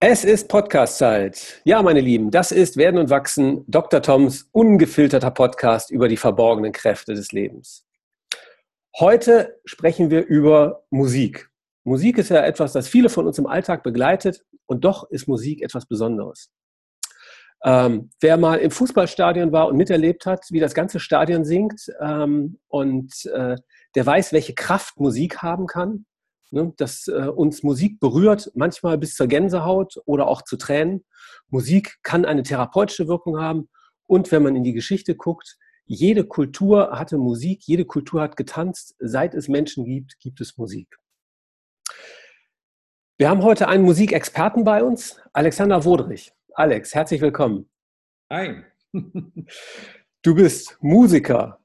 Es ist Podcast-Zeit. Ja, meine Lieben, das ist Werden und Wachsen, Dr. Toms ungefilterter Podcast über die verborgenen Kräfte des Lebens. Heute sprechen wir über Musik. Musik ist ja etwas, das viele von uns im Alltag begleitet und doch ist Musik etwas Besonderes. Ähm, wer mal im Fußballstadion war und miterlebt hat, wie das ganze Stadion singt ähm, und äh, der weiß, welche Kraft Musik haben kann, ne, dass äh, uns Musik berührt, manchmal bis zur Gänsehaut oder auch zu Tränen. Musik kann eine therapeutische Wirkung haben und wenn man in die Geschichte guckt, jede Kultur hatte Musik, jede Kultur hat getanzt. Seit es Menschen gibt, gibt es Musik. Wir haben heute einen Musikexperten bei uns, Alexander Wodrich. Alex, herzlich willkommen. Hi. du bist Musiker,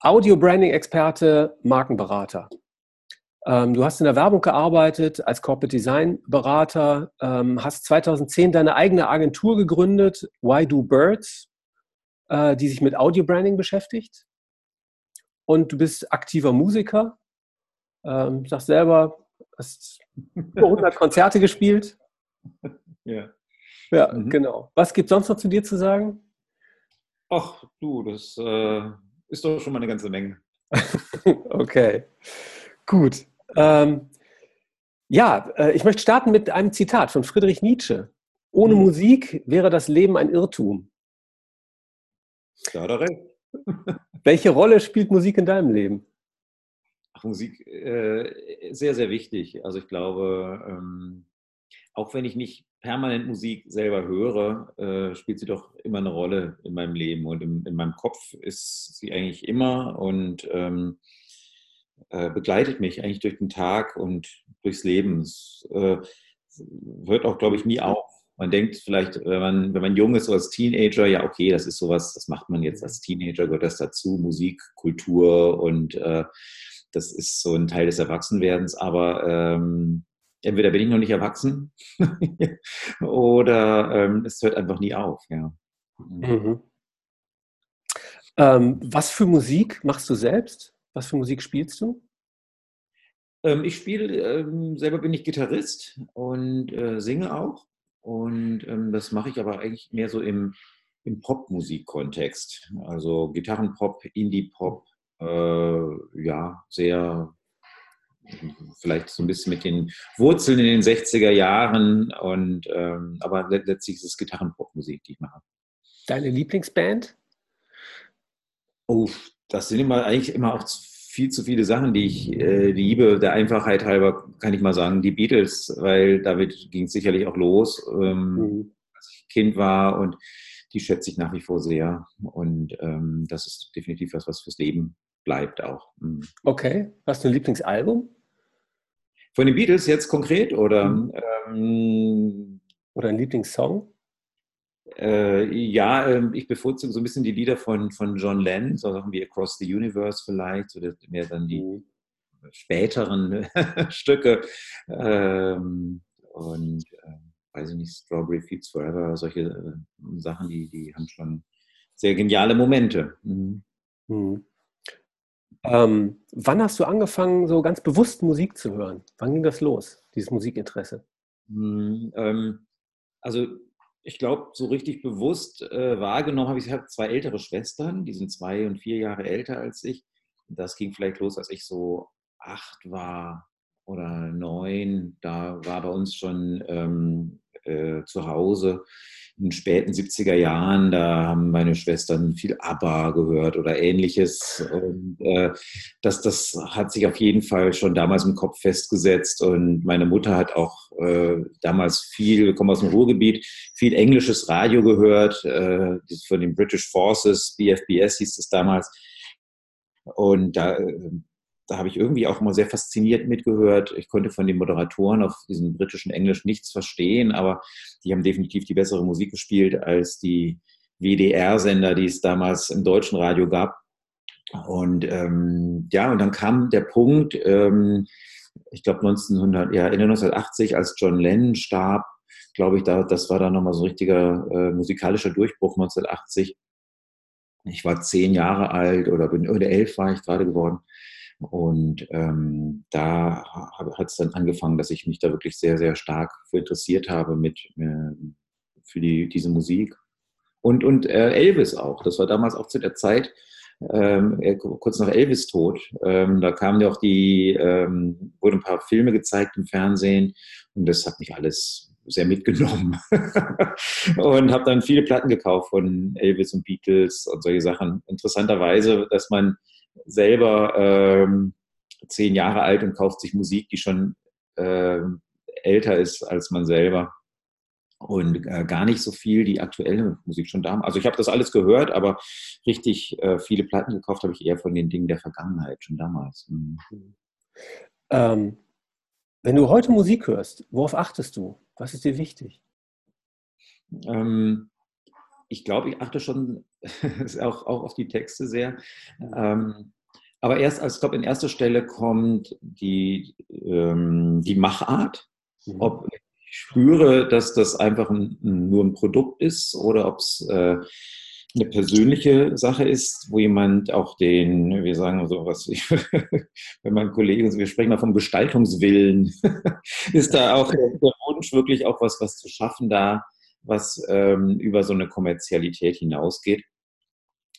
Audio-Branding-Experte, Markenberater. Ähm, du hast in der Werbung gearbeitet als Corporate Design Berater, ähm, hast 2010 deine eigene Agentur gegründet, Why Do Birds, äh, die sich mit Audio-Branding beschäftigt. Und du bist aktiver Musiker, ähm, sagst selber, hast 100 Konzerte gespielt. Ja. Ja, mhm. genau. Was gibt es sonst noch zu dir zu sagen? Ach, du, das äh, ist doch schon mal eine ganze Menge. okay, gut. Ähm, ja, äh, ich möchte starten mit einem Zitat von Friedrich Nietzsche. Ohne mhm. Musik wäre das Leben ein Irrtum. Da recht. Welche Rolle spielt Musik in deinem Leben? Ach, Musik äh, sehr, sehr wichtig. Also ich glaube, ähm, auch wenn ich nicht permanent Musik selber höre, äh, spielt sie doch immer eine Rolle in meinem Leben und in, in meinem Kopf ist sie eigentlich immer und ähm, äh, begleitet mich eigentlich durch den Tag und durchs Leben. Es äh, hört auch, glaube ich, nie auf. Man denkt vielleicht, wenn man, wenn man jung ist, so als Teenager, ja, okay, das ist sowas, das macht man jetzt als Teenager, gehört das dazu, Musik, Kultur und äh, das ist so ein Teil des Erwachsenwerdens, aber ähm, entweder bin ich noch nicht erwachsen oder ähm, es hört einfach nie auf. Ja. Mhm. Ähm, was für Musik machst du selbst? Was für Musik spielst du? Ähm, ich spiele, ähm, selber bin ich Gitarrist und äh, singe auch. Und ähm, das mache ich aber eigentlich mehr so im, im Popmusik-Kontext. Also Gitarrenpop, Indie-Pop, äh, ja, sehr vielleicht so ein bisschen mit den Wurzeln in den 60er Jahren und ähm, aber letztlich ist es Gitarrenpopmusik, die ich mache. Deine Lieblingsband? Oh, das sind immer eigentlich immer auch viel zu viele Sachen, die ich äh, liebe. Der Einfachheit halber kann ich mal sagen, die Beatles, weil damit ging es sicherlich auch los, ähm, mhm. als ich Kind war und die schätze ich nach wie vor sehr. Und ähm, das ist definitiv was, was fürs Leben bleibt auch. Mhm. Okay. Hast du ein Lieblingsalbum? Von den Beatles jetzt konkret oder? Mhm. Ähm, oder ein Lieblingssong? Äh, ja, äh, ich bevorzuge so ein bisschen die Lieder von, von John Lennon, so Sachen wie Across the Universe vielleicht, so mehr dann die mhm. späteren Stücke. Ähm, und äh, weiß ich nicht, Strawberry Fields Forever, solche äh, Sachen, die, die haben schon sehr geniale Momente. Mhm. Mhm. Ähm, wann hast du angefangen, so ganz bewusst Musik zu hören? Wann ging das los, dieses Musikinteresse? Hm, ähm, also ich glaube, so richtig bewusst äh, wahrgenommen habe ich, ich habe zwei ältere Schwestern, die sind zwei und vier Jahre älter als ich. Das ging vielleicht los, als ich so acht war oder neun. Da war bei uns schon ähm, äh, zu Hause in den späten 70er Jahren, da haben meine Schwestern viel ABBA gehört oder ähnliches. Und äh, das, das hat sich auf jeden Fall schon damals im Kopf festgesetzt. Und meine Mutter hat auch äh, damals viel, wir kommen aus dem Ruhrgebiet, viel englisches Radio gehört, äh, von den British Forces, BFBS hieß es damals. Und da äh, da habe ich irgendwie auch immer sehr fasziniert mitgehört. Ich konnte von den Moderatoren auf diesem britischen Englisch nichts verstehen, aber die haben definitiv die bessere Musik gespielt als die WDR-Sender, die es damals im deutschen Radio gab. Und ähm, ja, und dann kam der Punkt, ähm, ich glaube 1900, ja, Ende 1980, als John Lennon starb, glaube ich, da, das war dann nochmal so ein richtiger äh, musikalischer Durchbruch 1980. Ich war zehn Jahre alt oder bin oder elf war ich gerade geworden. Und ähm, da hat es dann angefangen, dass ich mich da wirklich sehr, sehr stark für interessiert habe mit äh, für die, diese Musik. Und, und äh, Elvis auch. Das war damals auch zu der Zeit, ähm, kurz nach Elvis Tod. Ähm, da kamen ja auch die, ähm, wurden ein paar Filme gezeigt im Fernsehen und das hat mich alles sehr mitgenommen. und habe dann viele Platten gekauft von Elvis und Beatles und solche Sachen. Interessanterweise, dass man selber ähm, zehn Jahre alt und kauft sich Musik, die schon ähm, älter ist als man selber und äh, gar nicht so viel die aktuelle Musik schon da. Also ich habe das alles gehört, aber richtig äh, viele Platten gekauft habe ich eher von den Dingen der Vergangenheit schon damals. Mhm. Ähm, wenn du heute Musik hörst, worauf achtest du? Was ist dir wichtig? Ähm, ich glaube, ich achte schon auch, auch auf die Texte sehr. Ähm, aber erst, als ich glaube, in erster Stelle kommt die, ähm, die Machart. Mhm. Ob spüre, dass das einfach ein, nur ein Produkt ist oder ob es äh, eine persönliche Sache ist, wo jemand auch den, wir sagen so was, wenn mein Kollege, wir sprechen mal vom Gestaltungswillen, ist da auch der Wunsch wirklich auch was, was zu schaffen da, was ähm, über so eine Kommerzialität hinausgeht.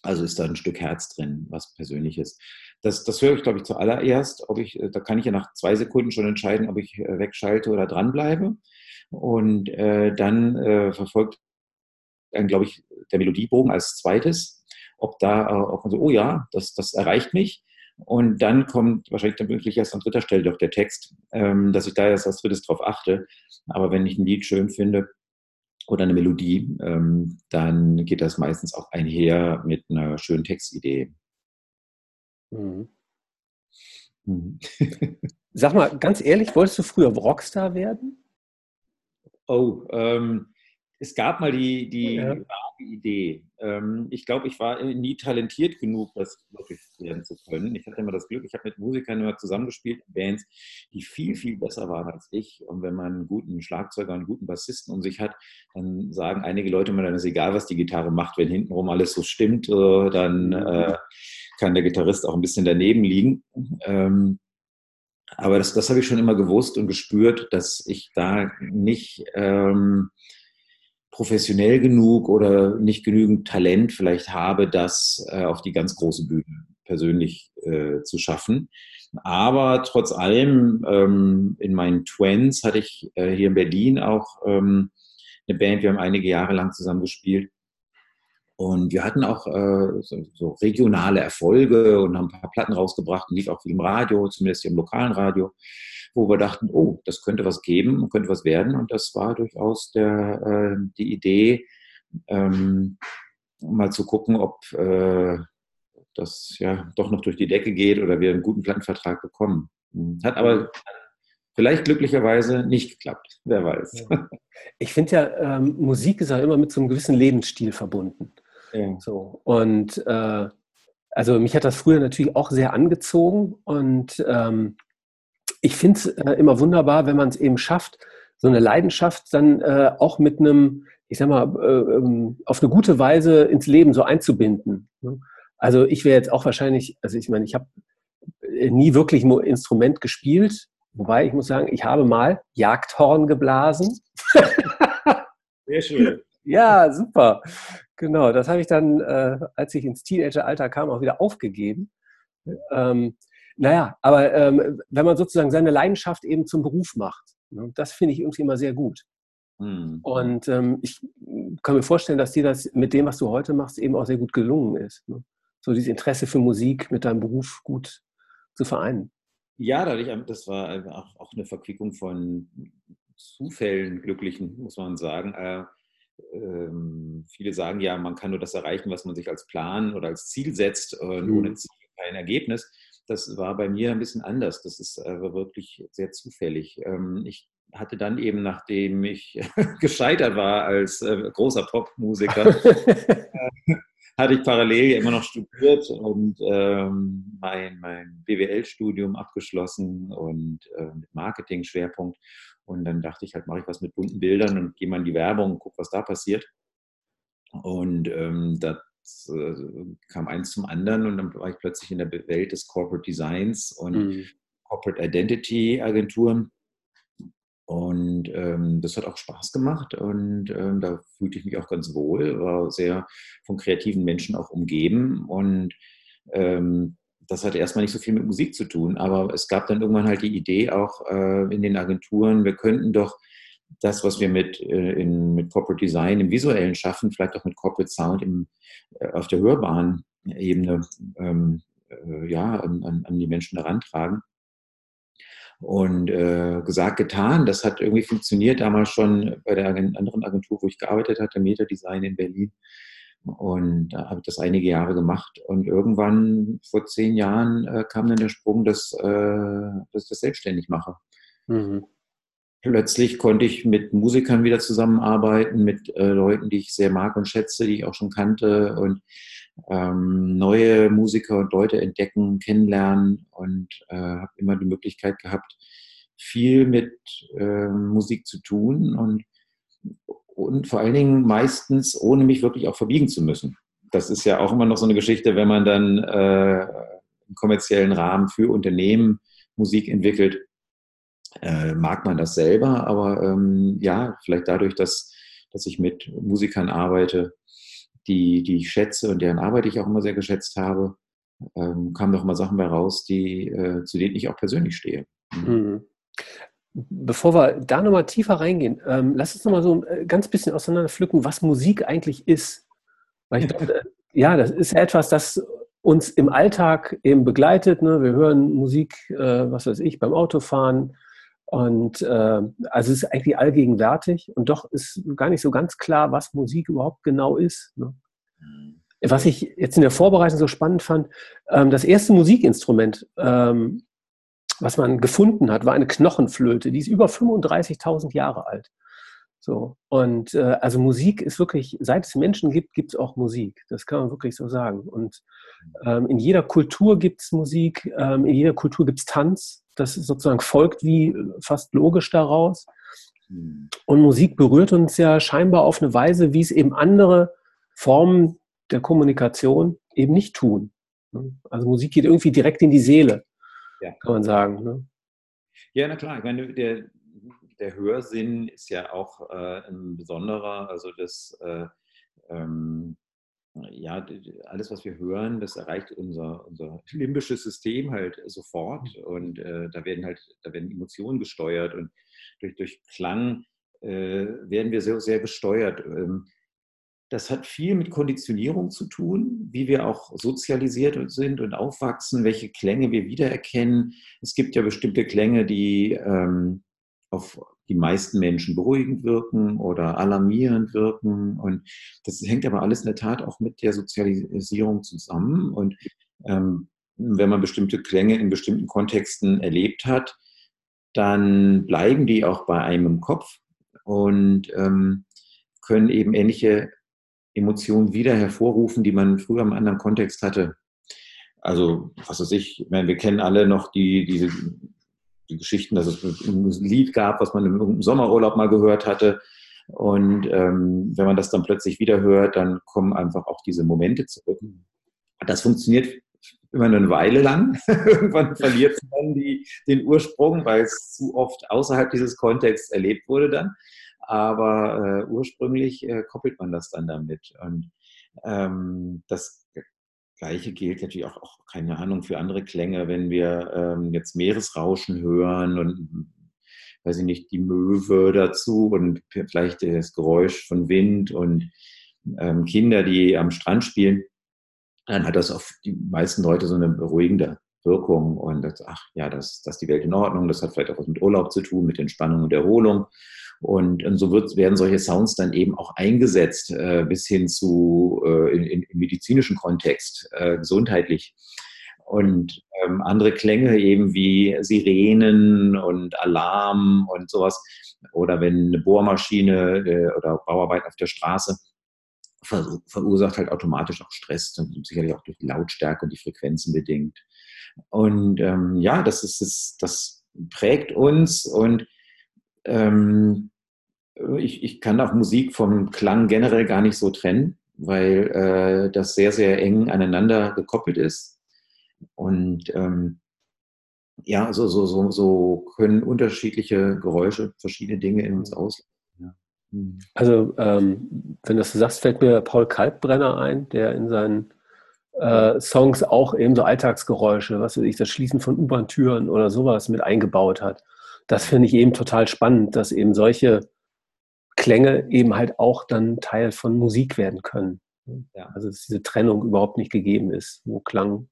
Also ist da ein Stück Herz drin, was Persönliches. Das, das höre ich, glaube ich, zuallererst. Ob ich, da kann ich ja nach zwei Sekunden schon entscheiden, ob ich äh, wegschalte oder dranbleibe. Und äh, dann äh, verfolgt dann, glaube ich, der Melodiebogen als zweites. Ob da äh, ob man so, oh ja, das, das erreicht mich. Und dann kommt wahrscheinlich dann wirklich erst an dritter Stelle doch der Text, ähm, dass ich da erst als drittes drauf achte. Aber wenn ich ein Lied schön finde, oder eine Melodie, ähm, dann geht das meistens auch einher mit einer schönen Textidee. Mhm. Mhm. Sag mal, ganz ehrlich, wolltest du früher Rockstar werden? Oh, ähm, es gab mal die, die ja. Idee. Ähm, ich glaube, ich war nie talentiert genug, das wirklich werden zu können. Ich hatte immer das Glück, ich habe mit Musikern immer zusammengespielt, Bands, die viel, viel besser waren als ich. Und wenn man einen guten Schlagzeuger, einen guten Bassisten um sich hat, dann sagen einige Leute immer, dann ist egal, was die Gitarre macht, wenn hintenrum alles so stimmt, äh, dann mhm. äh, kann der Gitarrist auch ein bisschen daneben liegen. Ähm, aber das, das habe ich schon immer gewusst und gespürt, dass ich da nicht ähm, professionell genug oder nicht genügend Talent vielleicht habe, das äh, auf die ganz große Bühne persönlich äh, zu schaffen. Aber trotz allem, ähm, in meinen Twins hatte ich äh, hier in Berlin auch ähm, eine Band, wir haben einige Jahre lang zusammen gespielt. Und wir hatten auch äh, so, so, regionale Erfolge und haben ein paar Platten rausgebracht und lief auch viel im Radio, zumindest im lokalen Radio wo wir dachten, oh, das könnte was geben, könnte was werden. Und das war durchaus der, äh, die Idee, ähm, mal zu gucken, ob äh, das ja doch noch durch die Decke geht oder wir einen guten Plattenvertrag bekommen. Hat aber vielleicht glücklicherweise nicht geklappt. Wer weiß. Ich finde ja, ähm, Musik ist ja immer mit so einem gewissen Lebensstil verbunden. Ja. So. Und äh, also mich hat das früher natürlich auch sehr angezogen und ähm, ich finde es äh, immer wunderbar, wenn man es eben schafft, so eine Leidenschaft dann äh, auch mit einem, ich sag mal, äh, ähm, auf eine gute Weise ins Leben so einzubinden. Ne? Also ich wäre jetzt auch wahrscheinlich, also ich meine, ich habe äh, nie wirklich ein Instrument gespielt, wobei ich muss sagen, ich habe mal Jagdhorn geblasen. Sehr schön. ja, super. Genau, das habe ich dann, äh, als ich ins Teenageralter kam, auch wieder aufgegeben. Ähm, naja, aber ähm, wenn man sozusagen seine Leidenschaft eben zum Beruf macht, ne, das finde ich irgendwie immer sehr gut. Mhm. Und ähm, ich kann mir vorstellen, dass dir das mit dem, was du heute machst, eben auch sehr gut gelungen ist. Ne? So dieses Interesse für Musik mit deinem Beruf gut zu vereinen. Ja, dadurch, das war auch, auch eine Verquickung von Zufällen, glücklichen, muss man sagen. Äh, ähm, viele sagen ja, man kann nur das erreichen, was man sich als Plan oder als Ziel setzt, äh, mhm. ohne Ziel kein Ergebnis. Das war bei mir ein bisschen anders. Das ist aber wirklich sehr zufällig. Ähm, ich hatte dann eben, nachdem ich gescheitert war als äh, großer Popmusiker, äh, hatte ich parallel immer noch studiert und ähm, mein, mein BWL-Studium abgeschlossen und äh, mit Marketing-Schwerpunkt. Und dann dachte ich halt, mache ich was mit bunten Bildern und gehe mal in die Werbung und gucke, was da passiert. Und ähm, da es äh, kam eins zum anderen und dann war ich plötzlich in der Welt des Corporate Designs und mhm. Corporate Identity Agenturen. Und ähm, das hat auch Spaß gemacht und ähm, da fühlte ich mich auch ganz wohl, war sehr von kreativen Menschen auch umgeben und ähm, das hatte erstmal nicht so viel mit Musik zu tun, aber es gab dann irgendwann halt die Idee auch äh, in den Agenturen, wir könnten doch das, was wir mit, äh, in, mit Corporate Design im visuellen schaffen, vielleicht auch mit Corporate Sound im, äh, auf der hörbaren Ebene ähm, äh, ja, an, an, die Menschen herantragen. Und äh, gesagt, getan, das hat irgendwie funktioniert damals schon bei der anderen Agentur, wo ich gearbeitet hatte, Meta Design in Berlin. Und da habe ich das einige Jahre gemacht. Und irgendwann vor zehn Jahren äh, kam dann der Sprung, dass, äh, dass ich das selbstständig mache. Mhm. Plötzlich konnte ich mit Musikern wieder zusammenarbeiten, mit äh, Leuten, die ich sehr mag und schätze, die ich auch schon kannte und ähm, neue Musiker und Leute entdecken, kennenlernen und äh, habe immer die Möglichkeit gehabt, viel mit äh, Musik zu tun und und vor allen Dingen meistens ohne mich wirklich auch verbiegen zu müssen. Das ist ja auch immer noch so eine Geschichte, wenn man dann äh, im kommerziellen Rahmen für Unternehmen Musik entwickelt, äh, mag man das selber, aber ähm, ja, vielleicht dadurch, dass, dass ich mit Musikern arbeite, die, die ich schätze und deren Arbeit ich auch immer sehr geschätzt habe, ähm, kamen doch immer Sachen bei raus, die, äh, zu denen ich auch persönlich stehe. Mhm. Bevor wir da nochmal tiefer reingehen, ähm, lass uns nochmal so ein äh, ganz bisschen auseinanderpflücken, was Musik eigentlich ist. Weil ich glaube, äh, ja, das ist etwas, das uns im Alltag eben begleitet. Ne? Wir hören Musik, äh, was weiß ich, beim Autofahren. Und äh, also es ist eigentlich allgegenwärtig und doch ist gar nicht so ganz klar, was Musik überhaupt genau ist. Ne? Mhm. Was ich jetzt in der Vorbereitung so spannend fand, ähm, das erste Musikinstrument, ähm, was man gefunden hat, war eine Knochenflöte. Die ist über 35.000 Jahre alt. So. Und äh, also Musik ist wirklich, seit es Menschen gibt, gibt es auch Musik. Das kann man wirklich so sagen. Und ähm, in jeder Kultur gibt es Musik, ähm, in jeder Kultur gibt es Tanz. Das sozusagen folgt wie fast logisch daraus. Hm. Und Musik berührt uns ja scheinbar auf eine Weise, wie es eben andere Formen der Kommunikation eben nicht tun. Also Musik geht irgendwie direkt in die Seele ja. kann man sagen. Ne? Ja, na klar. Ich meine, der, der Hörsinn ist ja auch äh, ein besonderer. Also das, äh, ähm, ja, alles, was wir hören, das erreicht unser, unser limbisches System halt sofort. Mhm. Und äh, da werden halt, da werden Emotionen gesteuert und durch, durch Klang äh, werden wir sehr, sehr gesteuert. Ähm, das hat viel mit Konditionierung zu tun, wie wir auch sozialisiert sind und aufwachsen, welche Klänge wir wiedererkennen. Es gibt ja bestimmte Klänge, die ähm, auf die meisten Menschen beruhigend wirken oder alarmierend wirken. Und das hängt aber alles in der Tat auch mit der Sozialisierung zusammen. Und ähm, wenn man bestimmte Klänge in bestimmten Kontexten erlebt hat, dann bleiben die auch bei einem im Kopf und ähm, können eben ähnliche Emotionen wieder hervorrufen, die man früher im anderen Kontext hatte. Also, was weiß ich, wir kennen alle noch die, diese die Geschichten, dass es ein Lied gab, was man im Sommerurlaub mal gehört hatte. Und ähm, wenn man das dann plötzlich wieder hört, dann kommen einfach auch diese Momente zurück. Das funktioniert immer eine Weile lang. Irgendwann verliert man die, den Ursprung, weil es zu oft außerhalb dieses Kontexts erlebt wurde dann aber äh, ursprünglich äh, koppelt man das dann damit. Und ähm, das Gleiche gilt natürlich auch, auch, keine Ahnung, für andere Klänge, wenn wir ähm, jetzt Meeresrauschen hören und weiß ich nicht, die Möwe dazu und vielleicht das Geräusch von Wind und ähm, Kinder, die am Strand spielen, dann hat das auf die meisten Leute so eine beruhigende Wirkung und das, ach ja, das, das ist die Welt in Ordnung, das hat vielleicht auch was mit Urlaub zu tun, mit Entspannung und Erholung. Und, und so wird, werden solche Sounds dann eben auch eingesetzt, äh, bis hin zu äh, in, in, medizinischen Kontext, äh, gesundheitlich. Und ähm, andere Klänge eben wie Sirenen und Alarm und sowas. Oder wenn eine Bohrmaschine äh, oder Bauarbeit auf der Straße ver verursacht halt automatisch auch Stress, und sicherlich auch durch die Lautstärke und die Frequenzen bedingt. Und ähm, ja, das ist das, das prägt uns und ähm, ich, ich kann auch Musik vom Klang generell gar nicht so trennen, weil äh, das sehr, sehr eng aneinander gekoppelt ist. Und ähm, ja, so, so, so, so können unterschiedliche Geräusche verschiedene Dinge in uns auslösen. Ja. Also, ähm, wenn du das sagst, fällt mir Paul Kalkbrenner ein, der in seinen äh, Songs auch eben so Alltagsgeräusche, was weiß ich, das Schließen von U-Bahn-Türen oder sowas mit eingebaut hat. Das finde ich eben total spannend, dass eben solche Klänge eben halt auch dann Teil von Musik werden können. Ja. Also dass diese Trennung überhaupt nicht gegeben ist, wo Klang,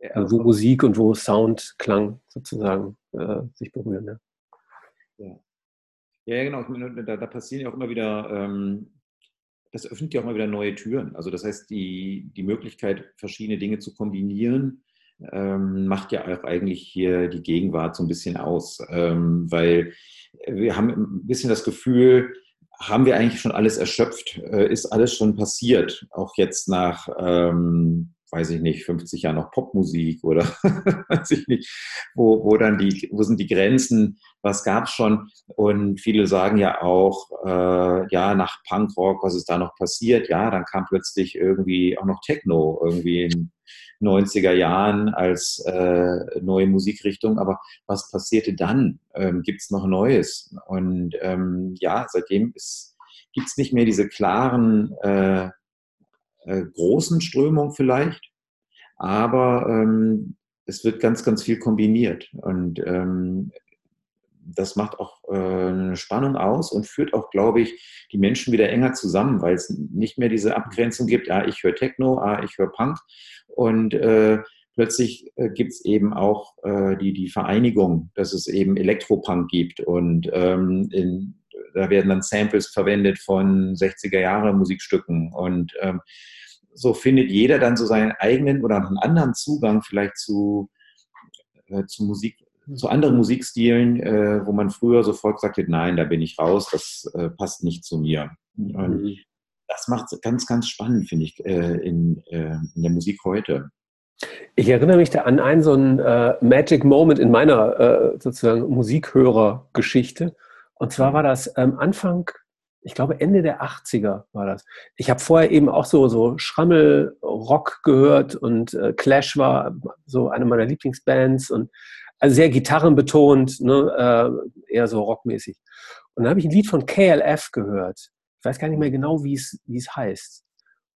ja, also wo Musik und wo Sound, Klang sozusagen äh, sich berühren. Ja. ja. Ja, genau. Da, da, passieren ja auch immer wieder, ähm, das öffnet ja auch immer wieder neue Türen. Also das heißt, die, die Möglichkeit, verschiedene Dinge zu kombinieren, ähm, macht ja auch eigentlich hier die Gegenwart so ein bisschen aus. Ähm, weil wir haben ein bisschen das Gefühl, haben wir eigentlich schon alles erschöpft? Äh, ist alles schon passiert? Auch jetzt nach, ähm, weiß ich nicht, 50 Jahren noch Popmusik oder weiß ich nicht, wo, wo dann die, wo sind die Grenzen? Was gab es schon? Und viele sagen ja auch, äh, ja, nach Punkrock, was ist da noch passiert? Ja, dann kam plötzlich irgendwie auch noch Techno irgendwie in 90er Jahren als äh, neue Musikrichtung. Aber was passierte dann? Ähm, Gibt es noch Neues? Und ähm, ja, seitdem gibt es nicht mehr diese klaren äh, äh, großen Strömungen vielleicht, aber ähm, es wird ganz, ganz viel kombiniert. Und ähm, das macht auch äh, eine Spannung aus und führt auch, glaube ich, die Menschen wieder enger zusammen, weil es nicht mehr diese Abgrenzung gibt, ah, ich höre Techno, ah, ich höre Punk. Und äh, plötzlich äh, gibt es eben auch äh, die, die Vereinigung, dass es eben Elektropunk gibt. Und ähm, in, da werden dann Samples verwendet von 60er Jahre Musikstücken. Und ähm, so findet jeder dann so seinen eigenen oder einen anderen Zugang vielleicht zu, äh, zu Musik, zu anderen Musikstilen, äh, wo man früher sofort gesagt hat, nein, da bin ich raus, das äh, passt nicht zu mir. Und mhm. das macht es ganz, ganz spannend, finde ich, äh, in, äh, in, der Musik heute. Ich erinnere mich da an einen so einen äh, Magic Moment in meiner äh, sozusagen Musikhörergeschichte. Und zwar war das ähm, Anfang, ich glaube Ende der 80er war das. Ich habe vorher eben auch so, so Schrammel-Rock gehört und Clash war so eine meiner Lieblingsbands und also sehr gitarrenbetont, ne, äh, eher so rockmäßig. Und dann habe ich ein Lied von KLF gehört. Ich weiß gar nicht mehr genau, wie es, wie es heißt.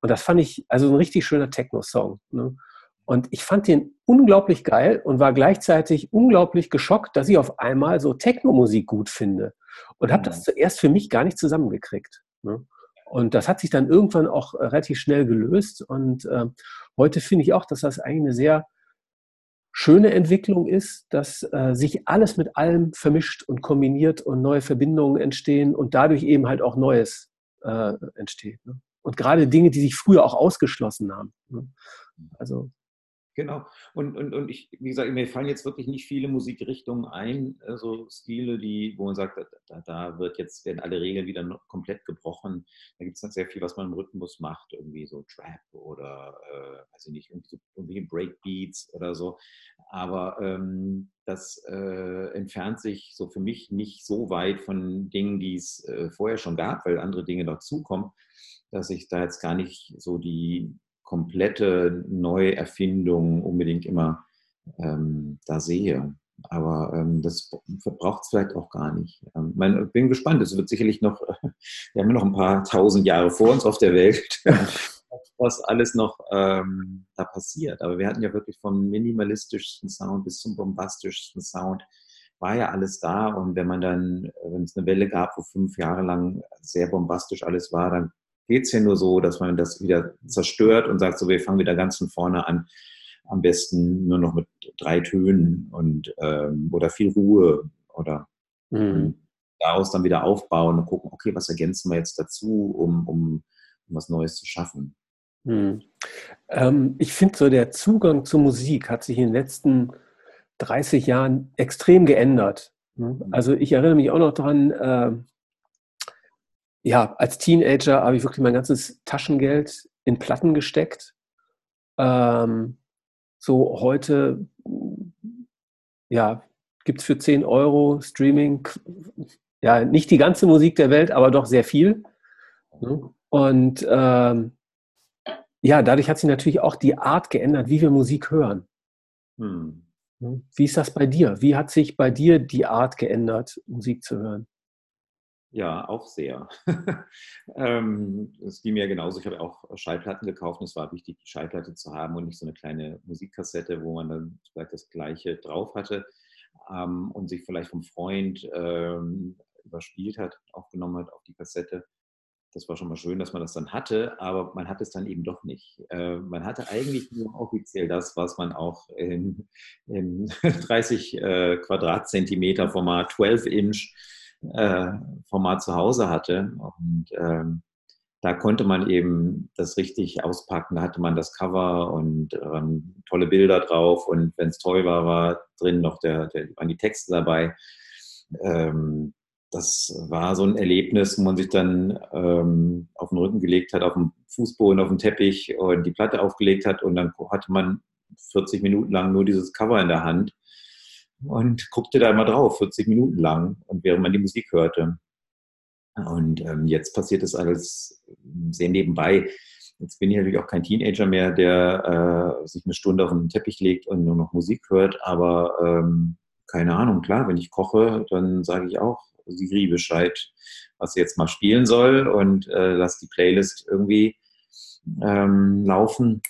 Und das fand ich, also ein richtig schöner Techno-Song. Ne? Und ich fand den unglaublich geil und war gleichzeitig unglaublich geschockt, dass ich auf einmal so Techno-Musik gut finde. Und habe das mhm. zuerst für mich gar nicht zusammengekriegt. Ne? Und das hat sich dann irgendwann auch relativ schnell gelöst. Und äh, heute finde ich auch, dass das eigentlich eine sehr schöne Entwicklung ist, dass äh, sich alles mit allem vermischt und kombiniert und neue Verbindungen entstehen und dadurch eben halt auch Neues äh, entsteht. Ne? Und gerade Dinge, die sich früher auch ausgeschlossen haben. Ne? Also Genau. Und, und, und ich, wie gesagt, mir fallen jetzt wirklich nicht viele Musikrichtungen ein, so also Stile, die, wo man sagt, da, da wird jetzt, werden alle Regeln wieder komplett gebrochen. Da gibt es dann sehr viel, was man im Rhythmus macht, irgendwie so Trap oder, äh, weiß ich nicht, irgendwie, so, Breakbeats oder so. Aber ähm, das äh, entfernt sich so für mich nicht so weit von Dingen, die es äh, vorher schon gab, weil andere Dinge dazukommen, dass ich da jetzt gar nicht so die komplette Neuerfindung unbedingt immer ähm, da sehe. Aber ähm, das braucht es vielleicht auch gar nicht. Ähm, ich bin gespannt. Es wird sicherlich noch, wir haben noch ein paar tausend Jahre vor uns auf der Welt, was alles noch ähm, da passiert. Aber wir hatten ja wirklich vom minimalistischsten Sound bis zum bombastischsten Sound war ja alles da. Und wenn man dann, wenn es eine Welle gab, wo fünf Jahre lang sehr bombastisch alles war, dann geht es ja nur so, dass man das wieder zerstört und sagt, so, wir fangen wieder ganz von vorne an. Am besten nur noch mit drei Tönen und ähm, oder viel Ruhe oder mhm. daraus dann wieder aufbauen und gucken, okay, was ergänzen wir jetzt dazu, um, um, um was Neues zu schaffen. Mhm. Ähm, ich finde so, der Zugang zur Musik hat sich in den letzten 30 Jahren extrem geändert. Ne? Mhm. Also ich erinnere mich auch noch daran, äh, ja, als Teenager habe ich wirklich mein ganzes Taschengeld in Platten gesteckt. Ähm, so heute, ja, gibt es für 10 Euro Streaming, ja, nicht die ganze Musik der Welt, aber doch sehr viel. Und ähm, ja, dadurch hat sich natürlich auch die Art geändert, wie wir Musik hören. Hm. Wie ist das bei dir? Wie hat sich bei dir die Art geändert, Musik zu hören? Ja, auch sehr. ähm, es ging mir genauso. Ich habe auch Schallplatten gekauft und es war wichtig, die Schallplatte zu haben und nicht so eine kleine Musikkassette, wo man dann vielleicht das Gleiche drauf hatte ähm, und sich vielleicht vom Freund ähm, überspielt hat, aufgenommen hat auf die Kassette. Das war schon mal schön, dass man das dann hatte, aber man hat es dann eben doch nicht. Äh, man hatte eigentlich nur offiziell das, was man auch in, in 30 äh, Quadratzentimeter Format, 12 Inch äh, Format zu Hause hatte. Und ähm, da konnte man eben das richtig auspacken. Da hatte man das Cover und ähm, tolle Bilder drauf. Und wenn es toll war, war drin noch der, der, waren die Texte dabei. Ähm, das war so ein Erlebnis, wo man sich dann ähm, auf den Rücken gelegt hat, auf dem Fußboden, auf dem Teppich und die Platte aufgelegt hat. Und dann hatte man 40 Minuten lang nur dieses Cover in der Hand und guckte da immer drauf, 40 Minuten lang, und während man die Musik hörte. Und ähm, jetzt passiert es alles sehr nebenbei. Jetzt bin ich natürlich auch kein Teenager mehr, der äh, sich eine Stunde auf den Teppich legt und nur noch Musik hört. Aber ähm, keine Ahnung, klar, wenn ich koche, dann sage ich auch Siri Bescheid, was sie jetzt mal spielen soll und äh, lass die Playlist irgendwie ähm, laufen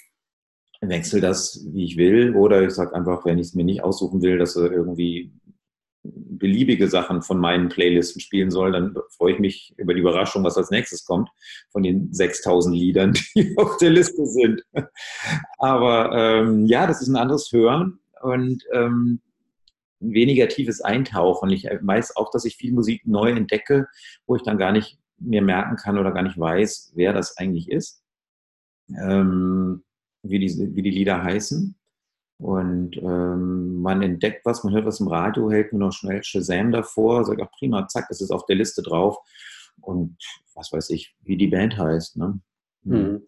wechsle das, wie ich will, oder ich sage einfach, wenn ich es mir nicht aussuchen will, dass er irgendwie beliebige Sachen von meinen Playlisten spielen soll, dann freue ich mich über die Überraschung, was als nächstes kommt, von den 6000 Liedern, die auf der Liste sind. Aber ähm, ja, das ist ein anderes Hören und ähm, ein weniger tiefes Eintauchen. Ich weiß auch, dass ich viel Musik neu entdecke, wo ich dann gar nicht mehr merken kann oder gar nicht weiß, wer das eigentlich ist. Ähm, wie die, wie die Lieder heißen. Und ähm, man entdeckt was, man hört was im Radio, hält nur noch schnell Shazam davor, sagt, ach prima, zack, es ist auf der Liste drauf. Und was weiß ich, wie die Band heißt. Ne? Hm. hm.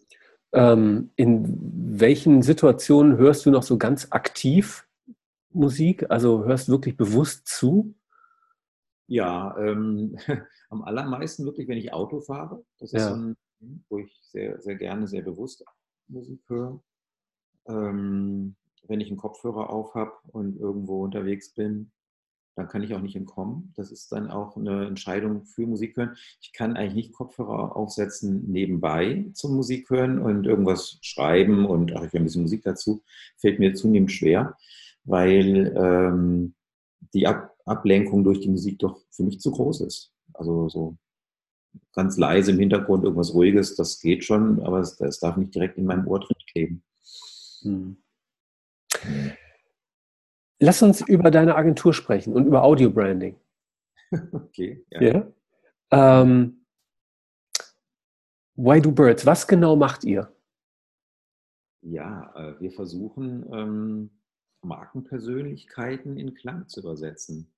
Ähm, in welchen Situationen hörst du noch so ganz aktiv Musik? Also hörst du wirklich bewusst zu? Ja, ähm, am allermeisten wirklich, wenn ich Auto fahre. Das ist ja. so ein, wo ich sehr, sehr gerne, sehr bewusst Musik höre. Ähm, wenn ich einen Kopfhörer auf habe und irgendwo unterwegs bin, dann kann ich auch nicht entkommen. Das ist dann auch eine Entscheidung für Musik hören. Ich kann eigentlich nicht Kopfhörer aufsetzen nebenbei zum Musik hören und irgendwas schreiben und ach, ich will ein bisschen Musik dazu. Fällt mir zunehmend schwer, weil ähm, die Ab Ablenkung durch die Musik doch für mich zu groß ist. Also so ganz leise im Hintergrund irgendwas Ruhiges, das geht schon, aber es, es darf nicht direkt in meinem Ohr drin kleben. Hm. Lass uns über deine Agentur sprechen und über Audio Branding. Okay. Ja. ja? Ähm, Why Do Birds? Was genau macht ihr? Ja, äh, wir versuchen ähm, Markenpersönlichkeiten in Klang zu übersetzen.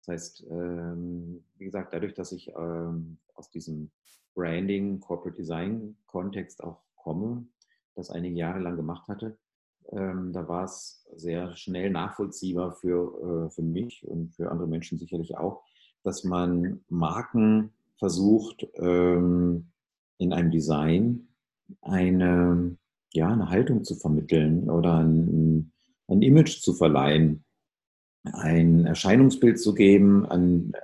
Das heißt, ähm, wie gesagt, dadurch, dass ich ähm, aus diesem Branding, Corporate Design Kontext auch komme, das einige Jahre lang gemacht hatte, ähm, da war es sehr schnell nachvollziehbar für, äh, für mich und für andere Menschen sicherlich auch, dass man Marken versucht, in einem Design eine, ja, eine Haltung zu vermitteln oder ein, ein Image zu verleihen, ein Erscheinungsbild zu geben,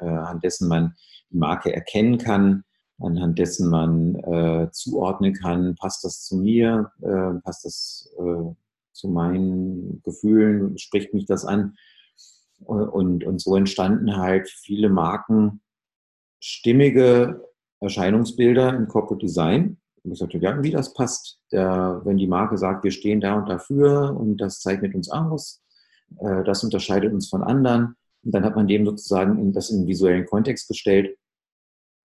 äh, an dessen man die Marke erkennen kann, anhand dessen man äh, zuordnen kann, passt das zu mir, äh, passt das äh, zu meinen Gefühlen, spricht mich das an. Und, und so entstanden halt viele Marken stimmige Erscheinungsbilder im Corporate Design. Ich sagte, ja, wie das passt. Der, wenn die Marke sagt, wir stehen da und dafür und das zeichnet uns aus, äh, das unterscheidet uns von anderen. Und dann hat man dem sozusagen in, das in den visuellen Kontext gestellt.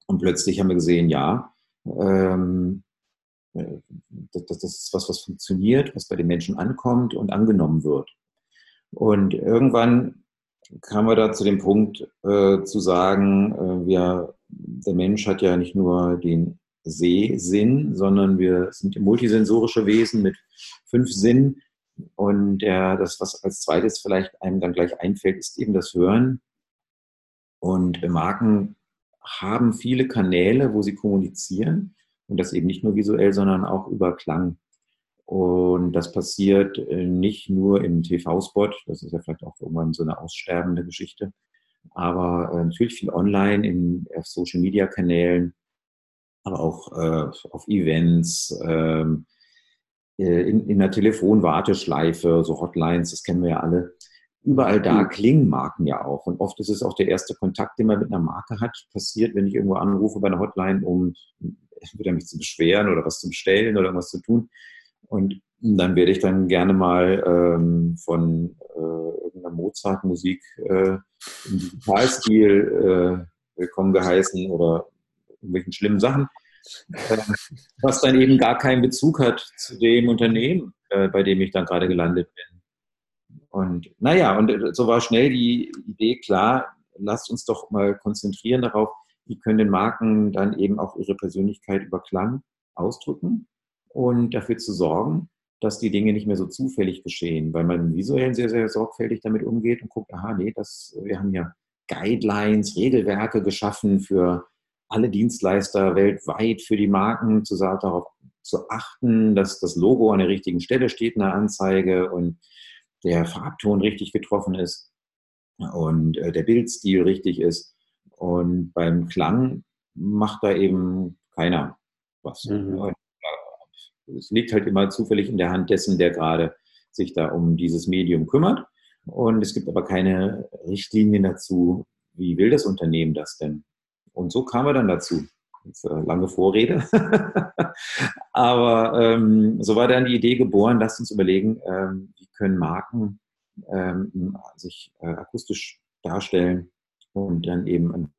Und plötzlich haben wir gesehen, ja, ähm, äh, das, das, ist was, was funktioniert, was bei den Menschen ankommt und angenommen wird. Und irgendwann kamen wir da zu dem Punkt äh, zu sagen, äh, wir, der Mensch hat ja nicht nur den Sehsinn, sondern wir sind multisensorische Wesen mit fünf Sinnen. Und der, das, was als zweites vielleicht einem dann gleich einfällt, ist eben das Hören. Und Marken haben viele Kanäle, wo sie kommunizieren. Und das eben nicht nur visuell, sondern auch über Klang. Und das passiert äh, nicht nur im TV-Spot, das ist ja vielleicht auch irgendwann so eine aussterbende Geschichte, aber äh, natürlich viel online, in, auf Social-Media-Kanälen, aber auch äh, auf Events, ähm, äh, in, in der Telefonwarteschleife, so Hotlines, das kennen wir ja alle. Überall da klingen Marken ja auch. Und oft ist es auch der erste Kontakt, den man mit einer Marke hat, passiert, wenn ich irgendwo anrufe bei einer Hotline, um entweder mich zu beschweren oder was zu bestellen oder irgendwas zu tun. Und dann werde ich dann gerne mal ähm, von äh, irgendeiner Mozart-Musik äh, im Digitalstil äh, willkommen geheißen oder irgendwelchen schlimmen Sachen, äh, was dann eben gar keinen Bezug hat zu dem Unternehmen, äh, bei dem ich dann gerade gelandet bin. Und naja, und so war schnell die Idee klar, lasst uns doch mal konzentrieren darauf, wie können den Marken dann eben auch ihre Persönlichkeit über Klang ausdrücken und dafür zu sorgen, dass die Dinge nicht mehr so zufällig geschehen, weil man visuell sehr, sehr sorgfältig damit umgeht und guckt, aha, nee, das, wir haben hier Guidelines, Regelwerke geschaffen für alle Dienstleister weltweit, für die Marken, zu, darauf zu achten, dass das Logo an der richtigen Stelle steht in der Anzeige und der Farbton richtig getroffen ist und äh, der Bildstil richtig ist. Und beim Klang macht da eben keiner was. Mhm es liegt halt immer zufällig in der Hand dessen, der gerade sich da um dieses Medium kümmert. Und es gibt aber keine Richtlinien dazu, wie will das Unternehmen das denn? Und so kam er dann dazu. Jetzt, äh, lange Vorrede. aber ähm, so war dann die Idee geboren, lasst uns überlegen, ähm, wie können Marken ähm, sich äh, akustisch darstellen und dann eben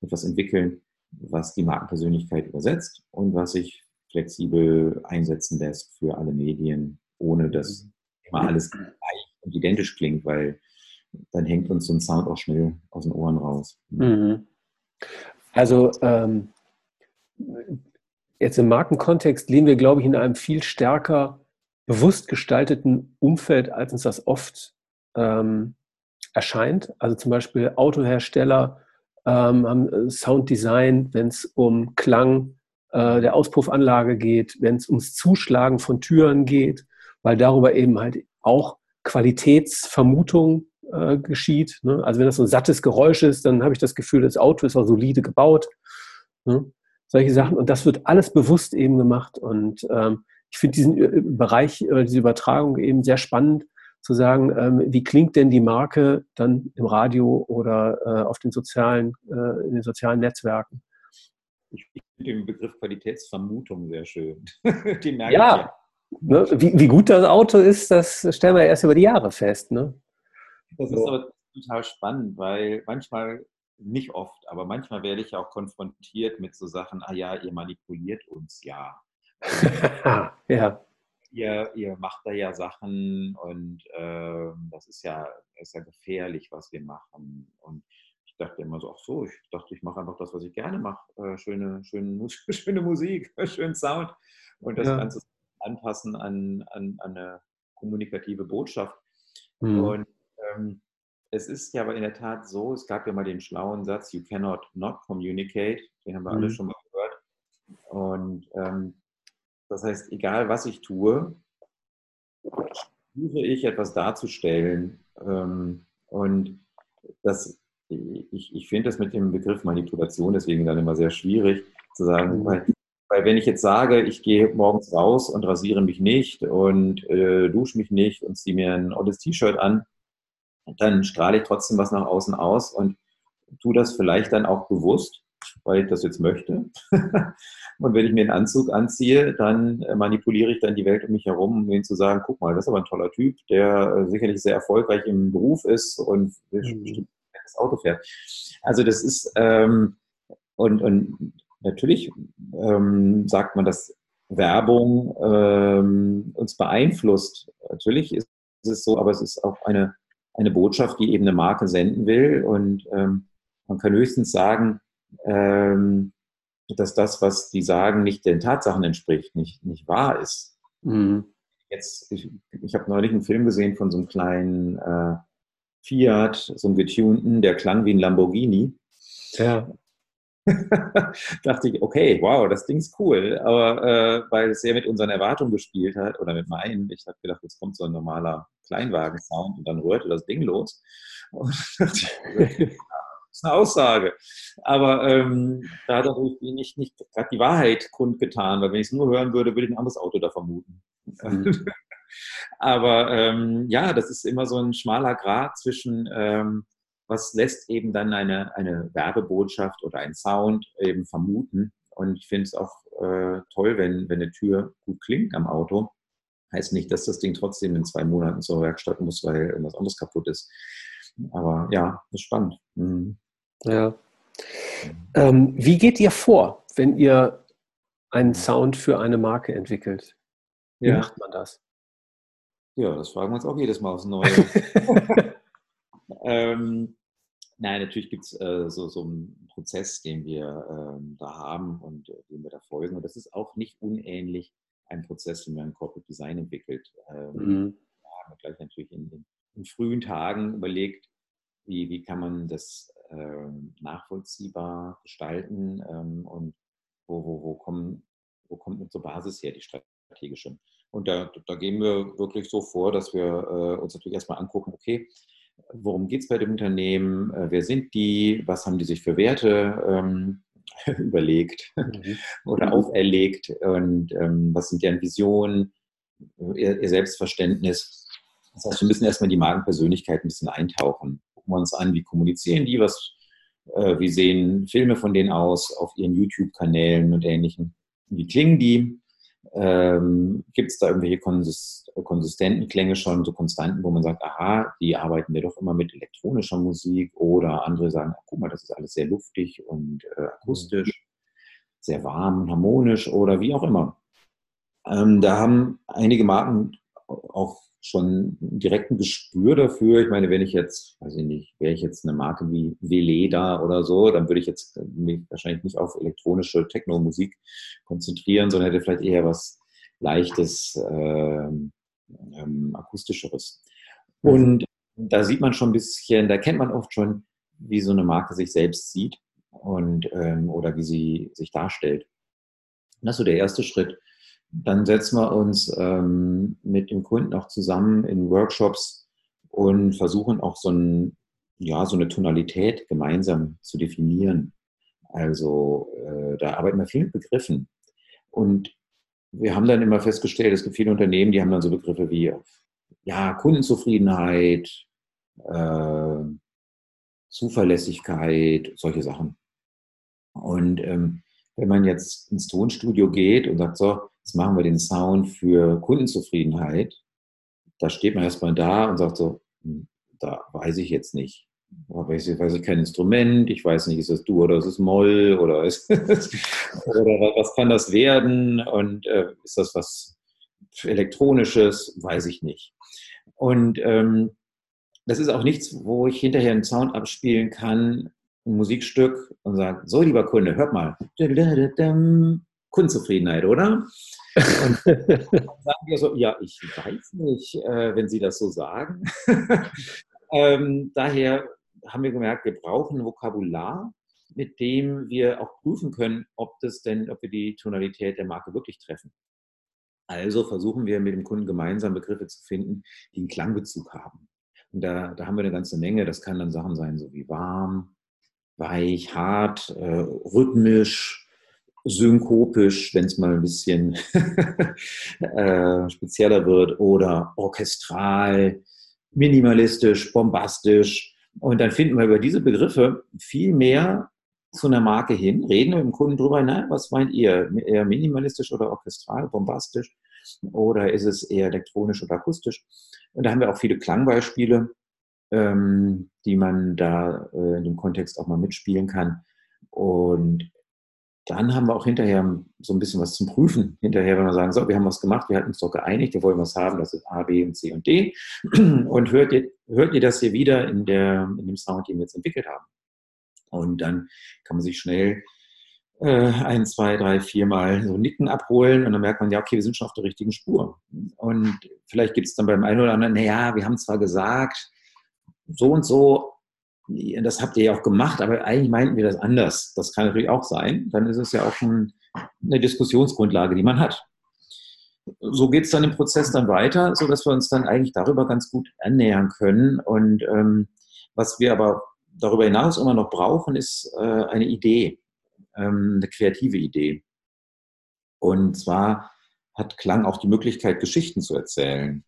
etwas entwickeln, was die Markenpersönlichkeit übersetzt und was sich flexibel einsetzen lässt für alle Medien, ohne dass immer alles gleich und identisch klingt, weil dann hängt uns so ein Sound auch schnell aus den Ohren raus. Mhm. Also ähm, jetzt im Markenkontext leben wir, glaube ich, in einem viel stärker bewusst gestalteten Umfeld, als uns das oft ähm, erscheint. Also zum Beispiel Autohersteller ähm, haben Sounddesign, wenn es um Klang äh, der Auspuffanlage geht, wenn es ums Zuschlagen von Türen geht, weil darüber eben halt auch Qualitätsvermutung äh, geschieht. Ne? Also wenn das so ein sattes Geräusch ist, dann habe ich das Gefühl, das Auto ist auch solide gebaut. Ne? Solche Sachen. Und das wird alles bewusst eben gemacht. Und ähm, ich finde diesen äh, Bereich, äh, diese Übertragung eben sehr spannend, zu sagen, ähm, wie klingt denn die Marke dann im Radio oder äh, auf den sozialen, äh, in den sozialen Netzwerken? Ich finde den Begriff Qualitätsvermutung sehr schön. ja. Ne? Wie, wie, gut das Auto ist, das stellen wir erst über die Jahre fest. Ne? Das ist aber total spannend, weil manchmal, nicht oft, aber manchmal werde ich auch konfrontiert mit so Sachen, ah ja, ihr manipuliert uns ja. ja. Ihr, ihr macht da ja Sachen und äh, das ist ja, ist ja gefährlich, was wir machen. Und ich dachte immer so, ach so, ich dachte, ich mache einfach das, was ich gerne mache. Äh, schöne, schöne, schöne Musik, schönen Sound und das ja. Ganze anpassen an, an, an, eine kommunikative Botschaft. Mhm. Und ähm, es ist ja aber in der Tat so, es gab ja mal den schlauen Satz, you cannot not communicate, den haben wir mhm. alle schon mal gehört. Und ähm, das heißt, egal was ich tue, versuche ich etwas darzustellen. Ähm, und das ich, ich finde das mit dem Begriff Manipulation deswegen dann immer sehr schwierig zu sagen, mhm. weil, weil, wenn ich jetzt sage, ich gehe morgens raus und rasiere mich nicht und äh, dusche mich nicht und ziehe mir ein olles T-Shirt an, dann strahle ich trotzdem was nach außen aus und tue das vielleicht dann auch bewusst, weil ich das jetzt möchte. und wenn ich mir einen Anzug anziehe, dann äh, manipuliere ich dann die Welt um mich herum, um ihnen zu sagen, guck mal, das ist aber ein toller Typ, der äh, sicherlich sehr erfolgreich im Beruf ist und mhm das Auto fährt. Also das ist, ähm, und, und natürlich ähm, sagt man, dass Werbung ähm, uns beeinflusst. Natürlich ist es so, aber es ist auch eine, eine Botschaft, die eben eine Marke senden will. Und ähm, man kann höchstens sagen, ähm, dass das, was die sagen, nicht den Tatsachen entspricht, nicht, nicht wahr ist. Mhm. Jetzt, ich, ich habe neulich einen Film gesehen von so einem kleinen äh, Fiat, so einen getunten, der klang wie ein Lamborghini. Ja. dachte ich, okay, wow, das Ding ist cool. Aber äh, weil es sehr mit unseren Erwartungen gespielt hat oder mit meinen, ich habe gedacht, jetzt kommt so ein normaler Kleinwagen-Sound und dann rührte das Ding los. Und das ist eine Aussage. Aber ähm, da hat er nicht, nicht gerade die Wahrheit kundgetan, weil wenn ich es nur hören würde, würde ich ein anderes Auto da vermuten. Mhm. Aber ähm, ja, das ist immer so ein schmaler Grad zwischen, ähm, was lässt eben dann eine, eine Werbebotschaft oder ein Sound eben vermuten. Und ich finde es auch äh, toll, wenn, wenn eine Tür gut klingt am Auto. Heißt nicht, dass das Ding trotzdem in zwei Monaten zur Werkstatt muss, weil irgendwas anderes kaputt ist. Aber ja, das ist spannend. Mhm. Ja. Ähm, wie geht ihr vor, wenn ihr einen Sound für eine Marke entwickelt? Wie ja. macht man das? Ja, das fragen wir uns auch jedes Mal aufs Neue. ähm, nein, natürlich gibt es äh, so, so einen Prozess, den wir ähm, da haben und äh, den wir da folgen. Und das ist auch nicht unähnlich ein Prozess, den man im Corporate Design entwickelt. Ähm, mhm. Da haben wir gleich natürlich in, in, in, frühen Tagen überlegt, wie, wie kann man das ähm, nachvollziehbar gestalten ähm, und wo, wo, wo, kommen, wo kommt unsere Basis her, die strategische. Und da, da gehen wir wirklich so vor, dass wir äh, uns natürlich erstmal angucken, okay, worum geht es bei dem Unternehmen, äh, wer sind die, was haben die sich für Werte ähm, überlegt mhm. oder auferlegt und ähm, was sind deren Visionen, ihr, ihr, Selbstverständnis. Das heißt, wir müssen erstmal die Magenpersönlichkeit ein bisschen eintauchen. Gucken wir uns an, wie kommunizieren die, was, äh, wie sehen Filme von denen aus auf ihren YouTube-Kanälen und ähnlichem. Wie klingen die? Ähm, Gibt es da irgendwelche konsist konsistenten Klänge schon, so Konstanten, wo man sagt, aha, die arbeiten wir doch immer mit elektronischer Musik oder andere sagen, ach, guck mal, das ist alles sehr luftig und äh, akustisch, sehr warm und harmonisch oder wie auch immer. Ähm, da haben einige Marken auch schon direkt ein Gespür dafür. Ich meine, wenn ich jetzt, weiß ich nicht, wäre ich jetzt eine Marke wie Veleda oder so, dann würde ich jetzt mich wahrscheinlich nicht auf elektronische Techno-Musik konzentrieren, sondern hätte vielleicht eher was leichtes, ähm, ähm, akustischeres. Mhm. Und da sieht man schon ein bisschen, da kennt man oft schon, wie so eine Marke sich selbst sieht und ähm, oder wie sie sich darstellt. das ist so der erste Schritt. Dann setzen wir uns ähm, mit dem Kunden auch zusammen in Workshops und versuchen auch so, ein, ja, so eine Tonalität gemeinsam zu definieren. Also äh, da arbeiten wir viel mit Begriffen. Und wir haben dann immer festgestellt, es gibt viele Unternehmen, die haben dann so Begriffe wie ja, Kundenzufriedenheit, äh, Zuverlässigkeit, solche Sachen. Und ähm, wenn man jetzt ins Tonstudio geht und sagt, so, jetzt machen wir den Sound für Kundenzufriedenheit, da steht man erstmal da und sagt so, hm, da weiß ich jetzt nicht. Da weiß ich, weiß ich kein Instrument, ich weiß nicht, ist das Du oder ist es Moll oder, ist, oder was kann das werden und äh, ist das was Elektronisches, weiß ich nicht. Und ähm, das ist auch nichts, wo ich hinterher einen Sound abspielen kann, ein Musikstück und sage, so lieber Kunde, hört mal, Kundenzufriedenheit, oder? Und dann sagen wir so, ja, ich weiß nicht, äh, wenn Sie das so sagen. ähm, daher haben wir gemerkt, wir brauchen ein Vokabular, mit dem wir auch prüfen können, ob das denn, ob wir die Tonalität der Marke wirklich treffen. Also versuchen wir mit dem Kunden gemeinsam Begriffe zu finden, die einen Klangbezug haben. Und da, da haben wir eine ganze Menge. Das kann dann Sachen sein, so wie warm, weich, hart, äh, rhythmisch, synkopisch, wenn es mal ein bisschen äh, spezieller wird, oder orchestral, minimalistisch, bombastisch. Und dann finden wir über diese Begriffe viel mehr zu einer Marke hin, reden mit dem Kunden drüber, na, was meint ihr? Eher minimalistisch oder orchestral, bombastisch? Oder ist es eher elektronisch oder akustisch? Und da haben wir auch viele Klangbeispiele, ähm, die man da äh, in dem Kontext auch mal mitspielen kann. Und dann haben wir auch hinterher so ein bisschen was zum Prüfen. Hinterher, wenn wir sagen, so, wir haben was gemacht, wir hatten uns doch geeinigt, wir wollen was haben, das ist A, B und C und D. Und hört ihr, hört ihr das hier wieder in, der, in dem Sound, den wir jetzt entwickelt haben? Und dann kann man sich schnell äh, ein, zwei, drei, vier Mal so Nicken abholen und dann merkt man, ja, okay, wir sind schon auf der richtigen Spur. Und vielleicht gibt es dann beim einen oder anderen, naja, wir haben zwar gesagt, so und so, das habt ihr ja auch gemacht, aber eigentlich meinten wir das anders. Das kann natürlich auch sein. Dann ist es ja auch schon eine Diskussionsgrundlage, die man hat. So geht es dann im Prozess dann weiter, sodass wir uns dann eigentlich darüber ganz gut annähern können. Und ähm, was wir aber darüber hinaus immer noch brauchen, ist äh, eine Idee, ähm, eine kreative Idee. Und zwar hat Klang auch die Möglichkeit, Geschichten zu erzählen.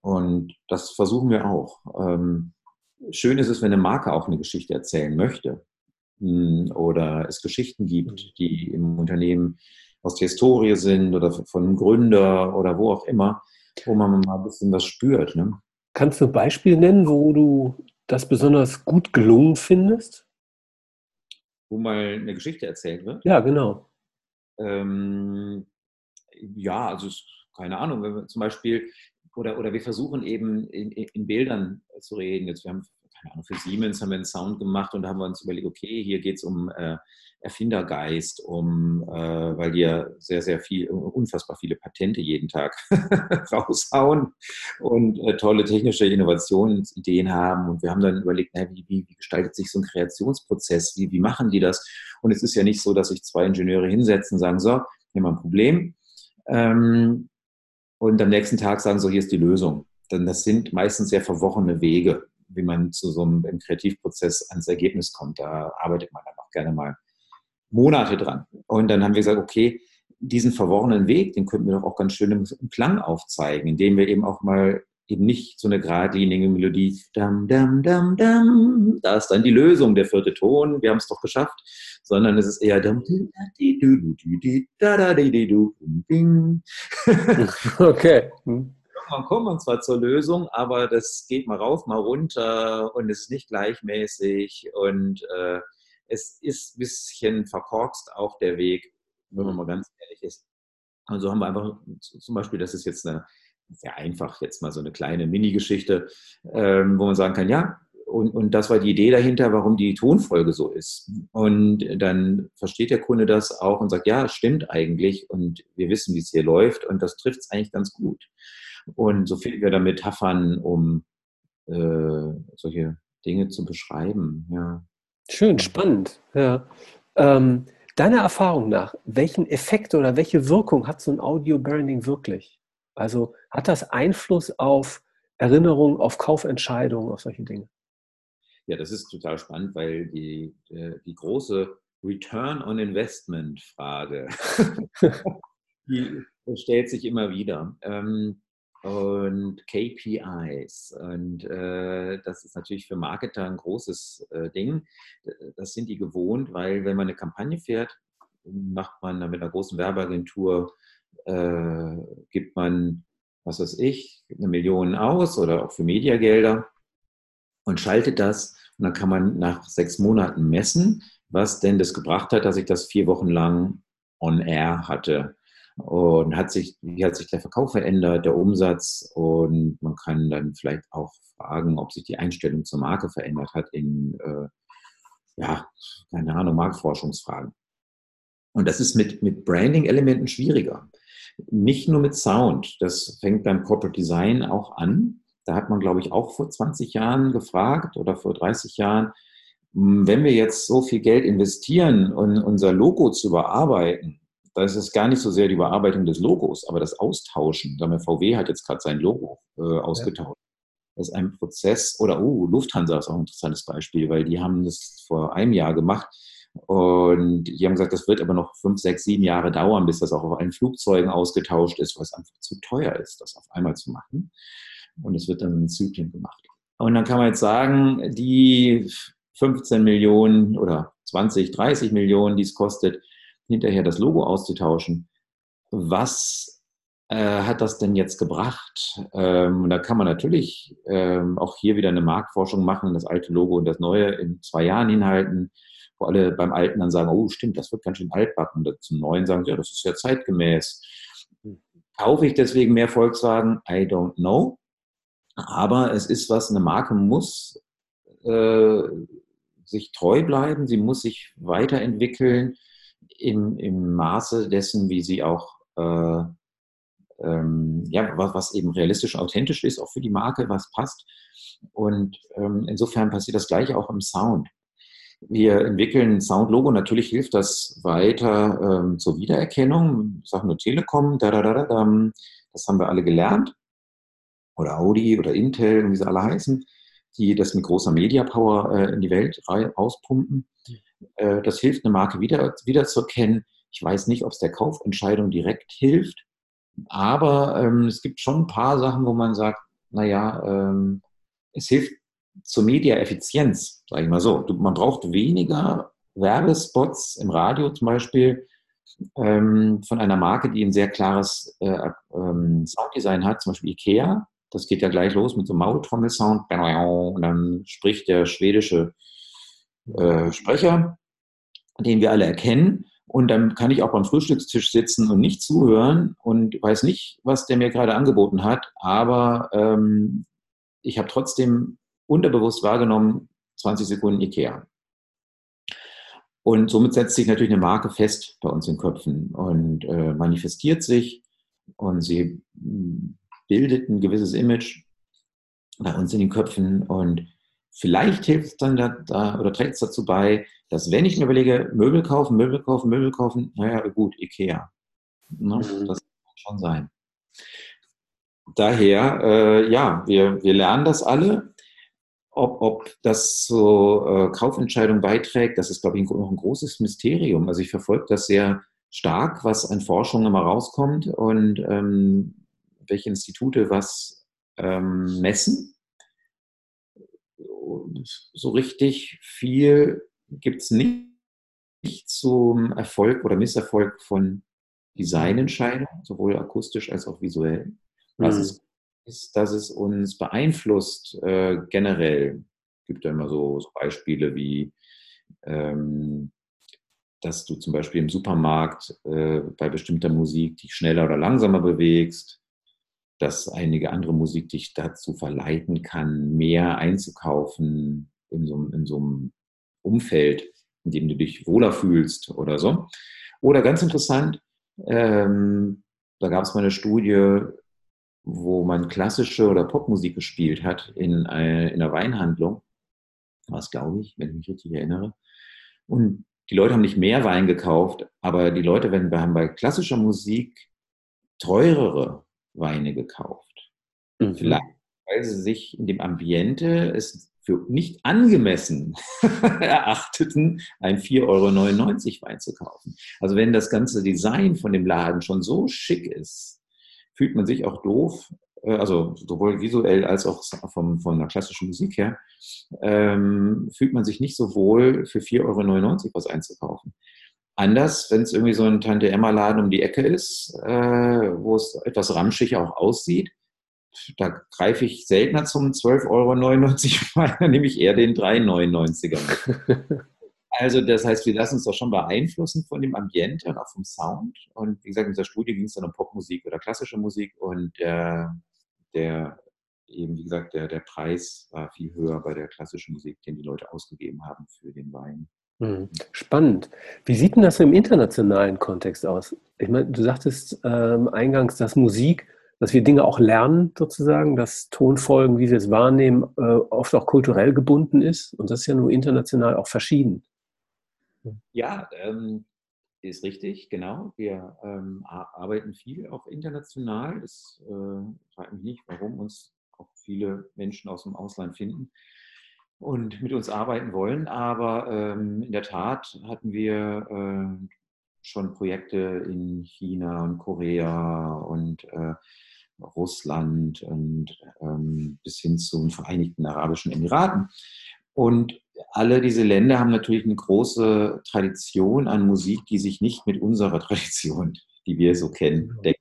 Und das versuchen wir auch. Ähm, schön ist es, wenn eine Marke auch eine Geschichte erzählen möchte. Hm, oder es Geschichten gibt, mhm. die im Unternehmen aus der Historie sind oder von einem Gründer oder wo auch immer, wo man mal ein bisschen was spürt. Ne? Kannst du ein Beispiel nennen, wo du das besonders gut gelungen findest? Wo mal eine Geschichte erzählt wird? Ja, genau. Ähm, ja, also keine Ahnung, wenn wir zum Beispiel, oder, oder wir versuchen eben in, in Bildern zu reden. Jetzt, wir haben, für Siemens haben wir einen Sound gemacht und haben wir uns überlegt, okay, hier geht es um äh, Erfindergeist, um, äh, weil die ja sehr, sehr viel, unfassbar viele Patente jeden Tag raushauen und äh, tolle technische Innovationsideen haben. Und wir haben dann überlegt, na, wie, wie, gestaltet sich so ein Kreationsprozess? Wie, wie machen die das? Und es ist ja nicht so, dass sich zwei Ingenieure hinsetzen und sagen, so, hier haben wir ein Problem. Ähm, und am nächsten Tag sagen, so, hier ist die Lösung. Denn das sind meistens sehr verworrene Wege, wie man zu so einem Kreativprozess ans Ergebnis kommt. Da arbeitet man dann auch gerne mal Monate dran. Und dann haben wir gesagt, okay, diesen verworrenen Weg, den könnten wir doch auch ganz schön im Klang aufzeigen, indem wir eben auch mal eben nicht so eine geradlinige Melodie, dam, dam, dam, dam, da ist dann die Lösung, der vierte Ton, wir haben es doch geschafft, sondern es ist eher dam, okay. Man kommt man zwar zur Lösung, aber das geht mal rauf, mal runter und es ist nicht gleichmäßig und äh, es ist ein bisschen verkorkst auch der Weg, wenn man mal ganz ehrlich ist. Und so haben wir einfach zum Beispiel, das ist jetzt eine sehr einfach, jetzt mal so eine kleine Mini-Geschichte, ähm, wo man sagen kann, ja, und, und das war die Idee dahinter, warum die Tonfolge so ist. Und dann versteht der Kunde das auch und sagt, ja, stimmt eigentlich und wir wissen, wie es hier läuft und das trifft es eigentlich ganz gut. Und so finden wir da Metaphern, um äh, solche Dinge zu beschreiben. Ja. Schön, spannend. Ja. Ähm, deiner Erfahrung nach, welchen Effekt oder welche Wirkung hat so ein Audio-Branding wirklich? Also hat das Einfluss auf Erinnerungen, auf Kaufentscheidungen, auf solche Dinge? Ja, das ist total spannend, weil die, äh, die große Return on Investment Frage, die stellt sich immer wieder. Ähm, und KPIs. Und äh, das ist natürlich für Marketer ein großes äh, Ding. Das sind die gewohnt, weil wenn man eine Kampagne fährt, macht man dann mit einer großen Werbeagentur, äh, gibt man, was weiß ich, eine Million aus oder auch für Mediagelder und schaltet das. Und dann kann man nach sechs Monaten messen, was denn das gebracht hat, dass ich das vier Wochen lang on air hatte. Und hat sich, wie hat sich der Verkauf verändert, der Umsatz? Und man kann dann vielleicht auch fragen, ob sich die Einstellung zur Marke verändert hat in, äh, ja, keine Ahnung, Marktforschungsfragen. Und das ist mit, mit Branding-Elementen schwieriger. Nicht nur mit Sound. Das fängt beim Corporate Design auch an. Da hat man, glaube ich, auch vor 20 Jahren gefragt oder vor 30 Jahren, hm, wenn wir jetzt so viel Geld investieren, um unser Logo zu überarbeiten, da ist es gar nicht so sehr die Überarbeitung des Logos, aber das Austauschen. Sagen wir, VW hat jetzt gerade sein Logo äh, ausgetauscht. Ja. Das ist ein Prozess, oder oh, Lufthansa ist auch ein interessantes Beispiel, weil die haben das vor einem Jahr gemacht und die haben gesagt, das wird aber noch fünf, sechs, sieben Jahre dauern, bis das auch auf allen Flugzeugen ausgetauscht ist, weil es einfach zu teuer ist, das auf einmal zu machen. Und es wird dann in Zyklen gemacht. Und dann kann man jetzt sagen, die 15 Millionen oder 20, 30 Millionen, die es kostet, hinterher das Logo auszutauschen. Was äh, hat das denn jetzt gebracht? Ähm, da kann man natürlich ähm, auch hier wieder eine Marktforschung machen, das alte Logo und das neue in zwei Jahren hinhalten, wo alle beim Alten dann sagen, oh stimmt, das wird ganz schön altbacken. Und zum Neuen sagen, ja, das ist ja zeitgemäß. Kaufe ich deswegen mehr Volkswagen? I don't know. Aber es ist was, eine Marke muss äh, sich treu bleiben, sie muss sich weiterentwickeln im, im Maße dessen, wie sie auch, äh, ähm, ja, was, was, eben realistisch authentisch ist, auch für die Marke, was passt. Und ähm, insofern passiert das gleiche auch im Sound. Wir entwickeln ein Soundlogo. Natürlich hilft das weiter ähm, zur Wiedererkennung. Ich sage nur Telekom, da, da, da, da, das haben wir alle gelernt. Oder Audi oder Intel, wie sie alle heißen, die das mit großer Media Power äh, in die Welt rauspumpen. Äh, das hilft, eine Marke wieder, wieder zu erkennen. Ich weiß nicht, ob es der Kaufentscheidung direkt hilft, aber ähm, es gibt schon ein paar Sachen, wo man sagt, naja, ähm, es hilft zur Mediaeffizienz, sage ich mal so. Man braucht weniger Werbespots im Radio zum Beispiel ähm, von einer Marke, die ein sehr klares äh, ähm, Sounddesign hat, zum Beispiel Ikea. Das geht ja gleich los mit so einem Maultrommelsound und dann spricht der schwedische äh, Sprecher, den wir alle erkennen. Und dann kann ich auch beim Frühstückstisch sitzen und nicht zuhören und weiß nicht, was der mir gerade angeboten hat, aber ähm, ich habe trotzdem unterbewusst wahrgenommen, 20 Sekunden Ikea. Und somit setzt sich natürlich eine Marke fest bei uns in Köpfen und äh, manifestiert sich und sie hm, bildet ein gewisses Image bei uns in den Köpfen und vielleicht hilft es dann da, da oder trägt es dazu bei, dass wenn ich mir überlege, Möbel kaufen, Möbel kaufen, Möbel kaufen, naja, gut, Ikea. Ne? Mhm. Das kann schon sein. Daher, äh, ja, wir, wir lernen das alle ob, ob das zur äh, Kaufentscheidung beiträgt, das ist, glaube ich, noch ein großes Mysterium. Also ich verfolge das sehr stark, was an Forschung immer rauskommt und ähm, welche Institute was ähm, messen. So richtig viel gibt es nicht, nicht zum Erfolg oder Misserfolg von Designentscheidungen, sowohl akustisch als auch visuell. Was mhm. es ist, dass es uns beeinflusst äh, generell. Es gibt ja immer so, so Beispiele wie, ähm, dass du zum Beispiel im Supermarkt äh, bei bestimmter Musik dich schneller oder langsamer bewegst, dass einige andere Musik dich dazu verleiten kann, mehr einzukaufen in so, in so einem Umfeld, in dem du dich wohler fühlst oder so. Oder ganz interessant, ähm, da gab es mal eine Studie, wo man klassische oder Popmusik gespielt hat in, eine, in einer Weinhandlung, was glaube ich, wenn ich mich richtig erinnere. Und die Leute haben nicht mehr Wein gekauft, aber die Leute wenn, haben bei klassischer Musik teurere Weine gekauft. Mhm. Vielleicht, weil sie sich in dem Ambiente es für nicht angemessen erachteten, ein 4,99 Euro Wein zu kaufen. Also wenn das ganze Design von dem Laden schon so schick ist, fühlt man sich auch doof, äh, also sowohl visuell als auch vom, von der klassischen Musik her, ähm, fühlt man sich nicht so wohl, für 4,99 Euro was einzukaufen. Anders, wenn es irgendwie so ein Tante-Emma-Laden um die Ecke ist, äh, wo es etwas ramschig auch aussieht, da greife ich seltener zum 12,99 Euro, dann nehme ich eher den 3,99er. Also das heißt, wir lassen uns doch schon beeinflussen von dem Ambiente und auch vom Sound. Und wie gesagt, in dieser Studie ging es dann um Popmusik oder klassische Musik und der, der eben, wie gesagt, der, der Preis war viel höher bei der klassischen Musik, den die Leute ausgegeben haben für den Wein. Hm, spannend. Wie sieht denn das im internationalen Kontext aus? Ich meine, du sagtest ähm, eingangs, dass Musik, dass wir Dinge auch lernen sozusagen, dass Tonfolgen, wie sie es wahrnehmen, äh, oft auch kulturell gebunden ist. Und das ist ja nur international auch verschieden. Ja, ähm, ist richtig, genau. Wir ähm, arbeiten viel auch international. Das äh, fragt mich nicht, warum uns auch viele Menschen aus dem Ausland finden und mit uns arbeiten wollen. Aber ähm, in der Tat hatten wir äh, schon Projekte in China und Korea und äh, Russland und ähm, bis hin zu den Vereinigten Arabischen Emiraten. Und alle diese Länder haben natürlich eine große Tradition an Musik, die sich nicht mit unserer Tradition, die wir so kennen, deckt.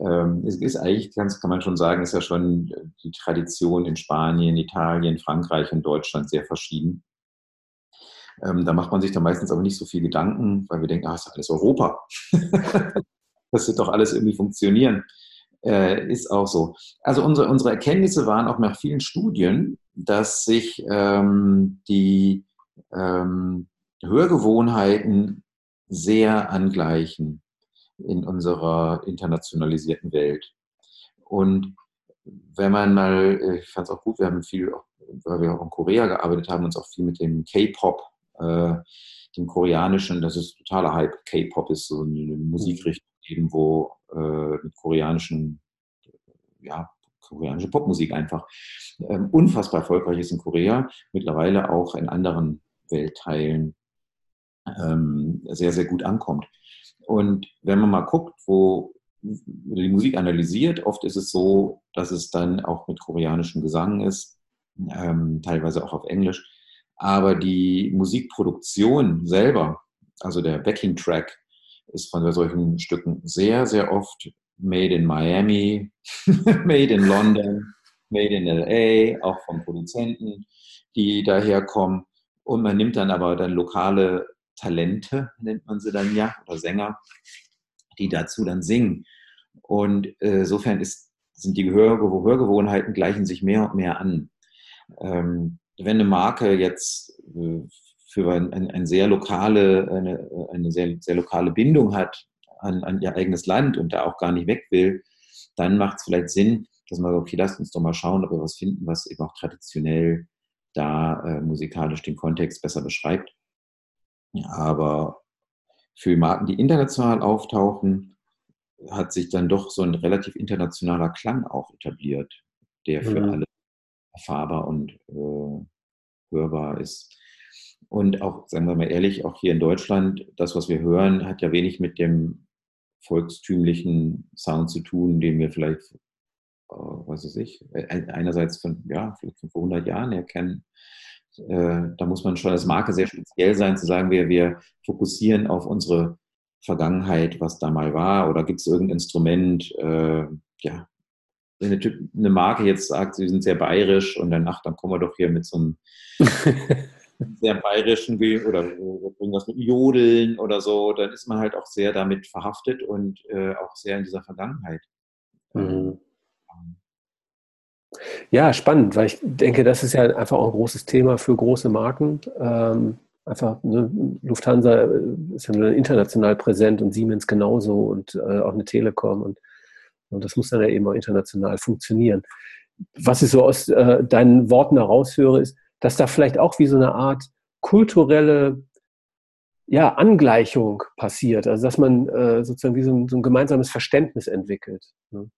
Ähm, es ist eigentlich, kann man schon sagen, ist ja schon die Tradition in Spanien, Italien, Frankreich und Deutschland sehr verschieden. Ähm, da macht man sich dann meistens aber nicht so viel Gedanken, weil wir denken, ah, ist doch alles Europa. das wird doch alles irgendwie funktionieren. Äh, ist auch so. Also unsere, unsere Erkenntnisse waren auch nach vielen Studien, dass sich ähm, die ähm, Hörgewohnheiten sehr angleichen in unserer internationalisierten Welt. Und wenn man mal, ich fand es auch gut, wir haben viel, weil wir auch in Korea gearbeitet haben, uns auch viel mit dem K-Pop, äh, dem koreanischen, das ist totaler Hype. K-Pop ist so eine Musikrichtung, eben wo äh, mit koreanischen, ja, koreanische Popmusik einfach ähm, unfassbar erfolgreich ist in Korea, mittlerweile auch in anderen Weltteilen ähm, sehr, sehr gut ankommt. Und wenn man mal guckt, wo die Musik analysiert, oft ist es so, dass es dann auch mit koreanischem Gesang ist, ähm, teilweise auch auf Englisch. Aber die Musikproduktion selber, also der Backing-Track, ist von solchen Stücken sehr, sehr oft made in Miami, made in London, made in LA, auch von Produzenten, die daherkommen. Und man nimmt dann aber dann lokale Talente, nennt man sie dann ja, oder Sänger, die dazu dann singen. Und äh, insofern ist, sind die Gehör Hörgewohnheiten gleichen sich mehr und mehr an. Ähm, wenn eine Marke jetzt äh, für ein, ein, ein, sehr lokale, eine, eine sehr, sehr lokale Bindung hat an, an ihr eigenes Land und da auch gar nicht weg will, dann macht es vielleicht Sinn, dass man sagt, okay, lasst uns doch mal schauen, ob wir was finden, was eben auch traditionell da äh, musikalisch den Kontext besser beschreibt. Aber für Marken, die international auftauchen, hat sich dann doch so ein relativ internationaler Klang auch etabliert, der für mhm. alle erfahrbar und äh, hörbar ist. Und auch, sagen wir mal ehrlich, auch hier in Deutschland, das, was wir hören, hat ja wenig mit dem volkstümlichen Sound zu tun, den wir vielleicht, äh, was weiß ich, einerseits von, ja, vielleicht von vor 100 Jahren erkennen, da muss man schon als Marke sehr speziell sein, zu sagen, wir, wir fokussieren auf unsere Vergangenheit, was da mal war, oder gibt es irgendein Instrument, äh, ja, wenn eine, eine, Marke jetzt sagt, sie sind sehr bayerisch und dann, ach, dann kommen wir doch hier mit so einem sehr bayerischen oder irgendwas mit Jodeln oder so, dann ist man halt auch sehr damit verhaftet und äh, auch sehr in dieser Vergangenheit. Mhm. Ja, spannend, weil ich denke, das ist ja einfach auch ein großes Thema für große Marken. Ähm, einfach, ne, Lufthansa äh, ist ja international präsent und Siemens genauso und äh, auch eine Telekom und, und das muss dann ja eben auch international funktionieren. Was ich so aus äh, deinen Worten heraushöre, ist, dass da vielleicht auch wie so eine Art kulturelle ja, Angleichung passiert, also dass man äh, sozusagen wie so ein, so ein gemeinsames Verständnis entwickelt. Ne?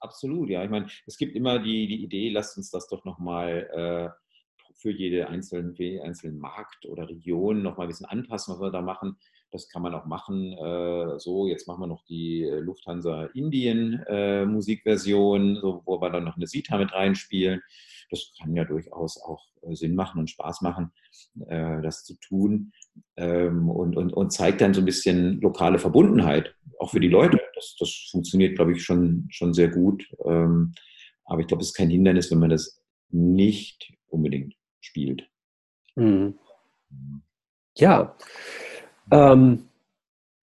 Absolut, ja. Ich meine, es gibt immer die, die Idee, lasst uns das doch nochmal äh, für jede einzelnen, einzelnen Markt oder Region nochmal ein bisschen anpassen, was wir da machen. Das kann man auch machen. Äh, so, jetzt machen wir noch die Lufthansa Indien äh, Musikversion, so, wo wir dann noch eine Sita mit reinspielen. Das kann ja durchaus auch äh, Sinn machen und Spaß machen, äh, das zu tun. Ähm, und, und, und zeigt dann so ein bisschen lokale Verbundenheit, auch für die Leute das, das funktioniert, glaube ich, schon, schon sehr gut. Ähm, aber ich glaube, es ist kein Hindernis, wenn man das nicht unbedingt spielt. Mhm. Ja. Ähm,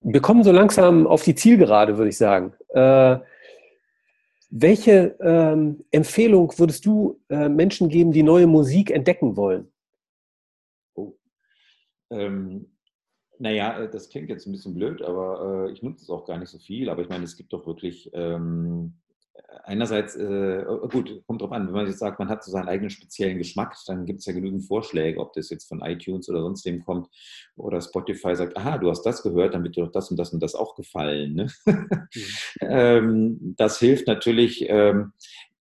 wir kommen so langsam auf die Zielgerade, würde ich sagen. Äh, welche ähm, Empfehlung würdest du äh, Menschen geben, die neue Musik entdecken wollen? Oh. Ähm, naja, äh, das klingt jetzt ein bisschen blöd, aber äh, ich nutze es auch gar nicht so viel. Aber ich meine, es gibt doch wirklich ähm, einerseits, äh, oh, gut, kommt drauf an, wenn man jetzt sagt, man hat so seinen eigenen speziellen Geschmack, dann gibt es ja genügend Vorschläge, ob das jetzt von iTunes oder sonst wem kommt oder Spotify sagt, aha, du hast das gehört, dann wird dir doch das und das und das auch gefallen. Ne? Mhm. ähm, das hilft natürlich. Ähm,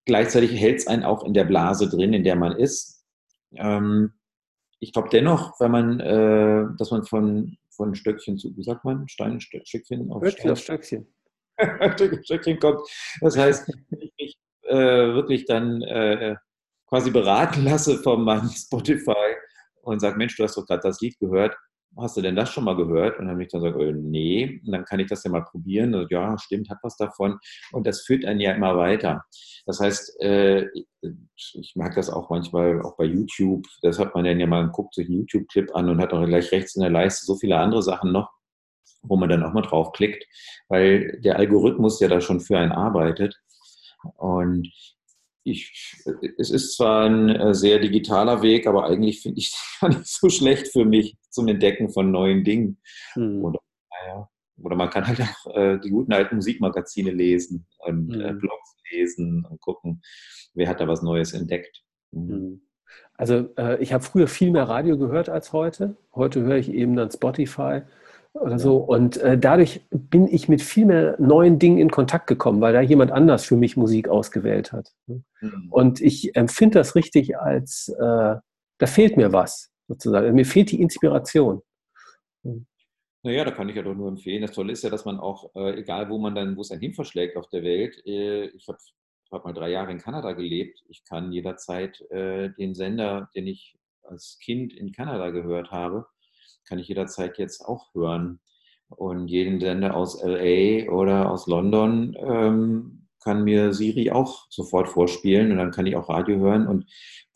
gleichzeitig hält es einen auch in der Blase drin, in der man ist. Ähm, ich glaube dennoch, wenn man, äh, dass man von von Stöckchen zu, wie sagt man, Steinstückchen auf Stöckchen. Auf Stöckchen. Stöckchen kommt. Das heißt, wenn ich mich äh, wirklich dann äh, quasi beraten lasse von meinem Spotify und sage, Mensch, du hast doch gerade das Lied gehört, hast du denn das schon mal gehört? Und dann habe ich dann gesagt, äh, nee, und dann kann ich das ja mal probieren. Und, ja, stimmt, hat was davon. Und das führt einen ja immer weiter. Das heißt, äh, ich mag das auch manchmal, auch bei YouTube, das hat man dann ja mal, guckt sich einen YouTube-Clip an und hat auch gleich rechts in der Leiste so viele andere Sachen noch, wo man dann auch mal draufklickt, weil der Algorithmus ja da schon für einen arbeitet. Und ich, es ist zwar ein äh, sehr digitaler Weg, aber eigentlich finde ich es gar nicht so schlecht für mich zum Entdecken von neuen Dingen. Hm. Oder, naja, oder man kann halt auch äh, die guten alten Musikmagazine lesen und äh, mhm. Blogs lesen und gucken, wer hat da was Neues entdeckt. Mhm. mhm. Also äh, ich habe früher viel mehr Radio gehört als heute. Heute höre ich eben dann Spotify oder so. Und äh, dadurch bin ich mit viel mehr neuen Dingen in Kontakt gekommen, weil da jemand anders für mich Musik ausgewählt hat. Mhm. Und ich empfinde das richtig als, äh, da fehlt mir was sozusagen. Mir fehlt die Inspiration. Mhm. Naja, da kann ich ja doch nur empfehlen. Das Tolle ist ja, dass man auch, äh, egal wo man dann, wo es einen hin verschlägt auf der Welt, äh, ich habe hab mal drei Jahre in Kanada gelebt, ich kann jederzeit äh, den Sender, den ich als Kind in Kanada gehört habe, kann ich jederzeit jetzt auch hören. Und jeden Sender aus LA oder aus London ähm, kann mir Siri auch sofort vorspielen und dann kann ich auch Radio hören und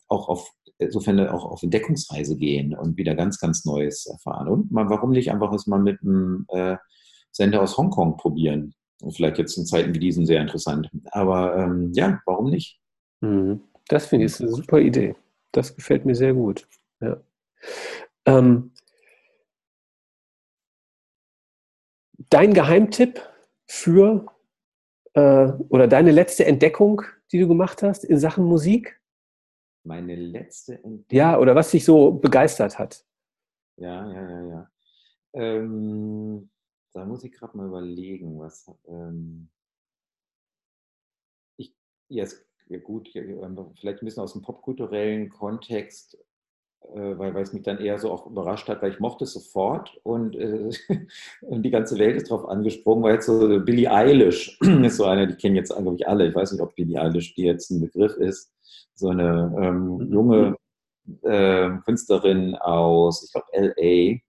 auch auf insofern auch auf Entdeckungsreise gehen und wieder ganz, ganz Neues erfahren. Und mal, warum nicht einfach es mal mit einem äh, Sender aus Hongkong probieren? Vielleicht jetzt in Zeiten wie diesen sehr interessant. Aber ähm, ja, warum nicht? Mhm. Das finde ich eine super Idee. Das gefällt mir sehr gut. Ja. Ähm, dein Geheimtipp für äh, oder deine letzte Entdeckung, die du gemacht hast in Sachen Musik? Meine letzte Entdeckung. Ja, oder was dich so begeistert hat. Ja, ja, ja, ja. Ähm, da muss ich gerade mal überlegen, was. Ähm, ich, ja gut, vielleicht ein bisschen aus dem popkulturellen Kontext weil, weil es mich dann eher so auch überrascht hat, weil ich mochte es sofort und, äh, und die ganze Welt ist drauf angesprungen, weil jetzt so Billie Eilish ist so eine, die kennen jetzt eigentlich alle. Ich weiß nicht, ob Billie Eilish die jetzt ein Begriff ist. So eine ähm, mhm. junge äh, Künstlerin aus, ich glaube, LA,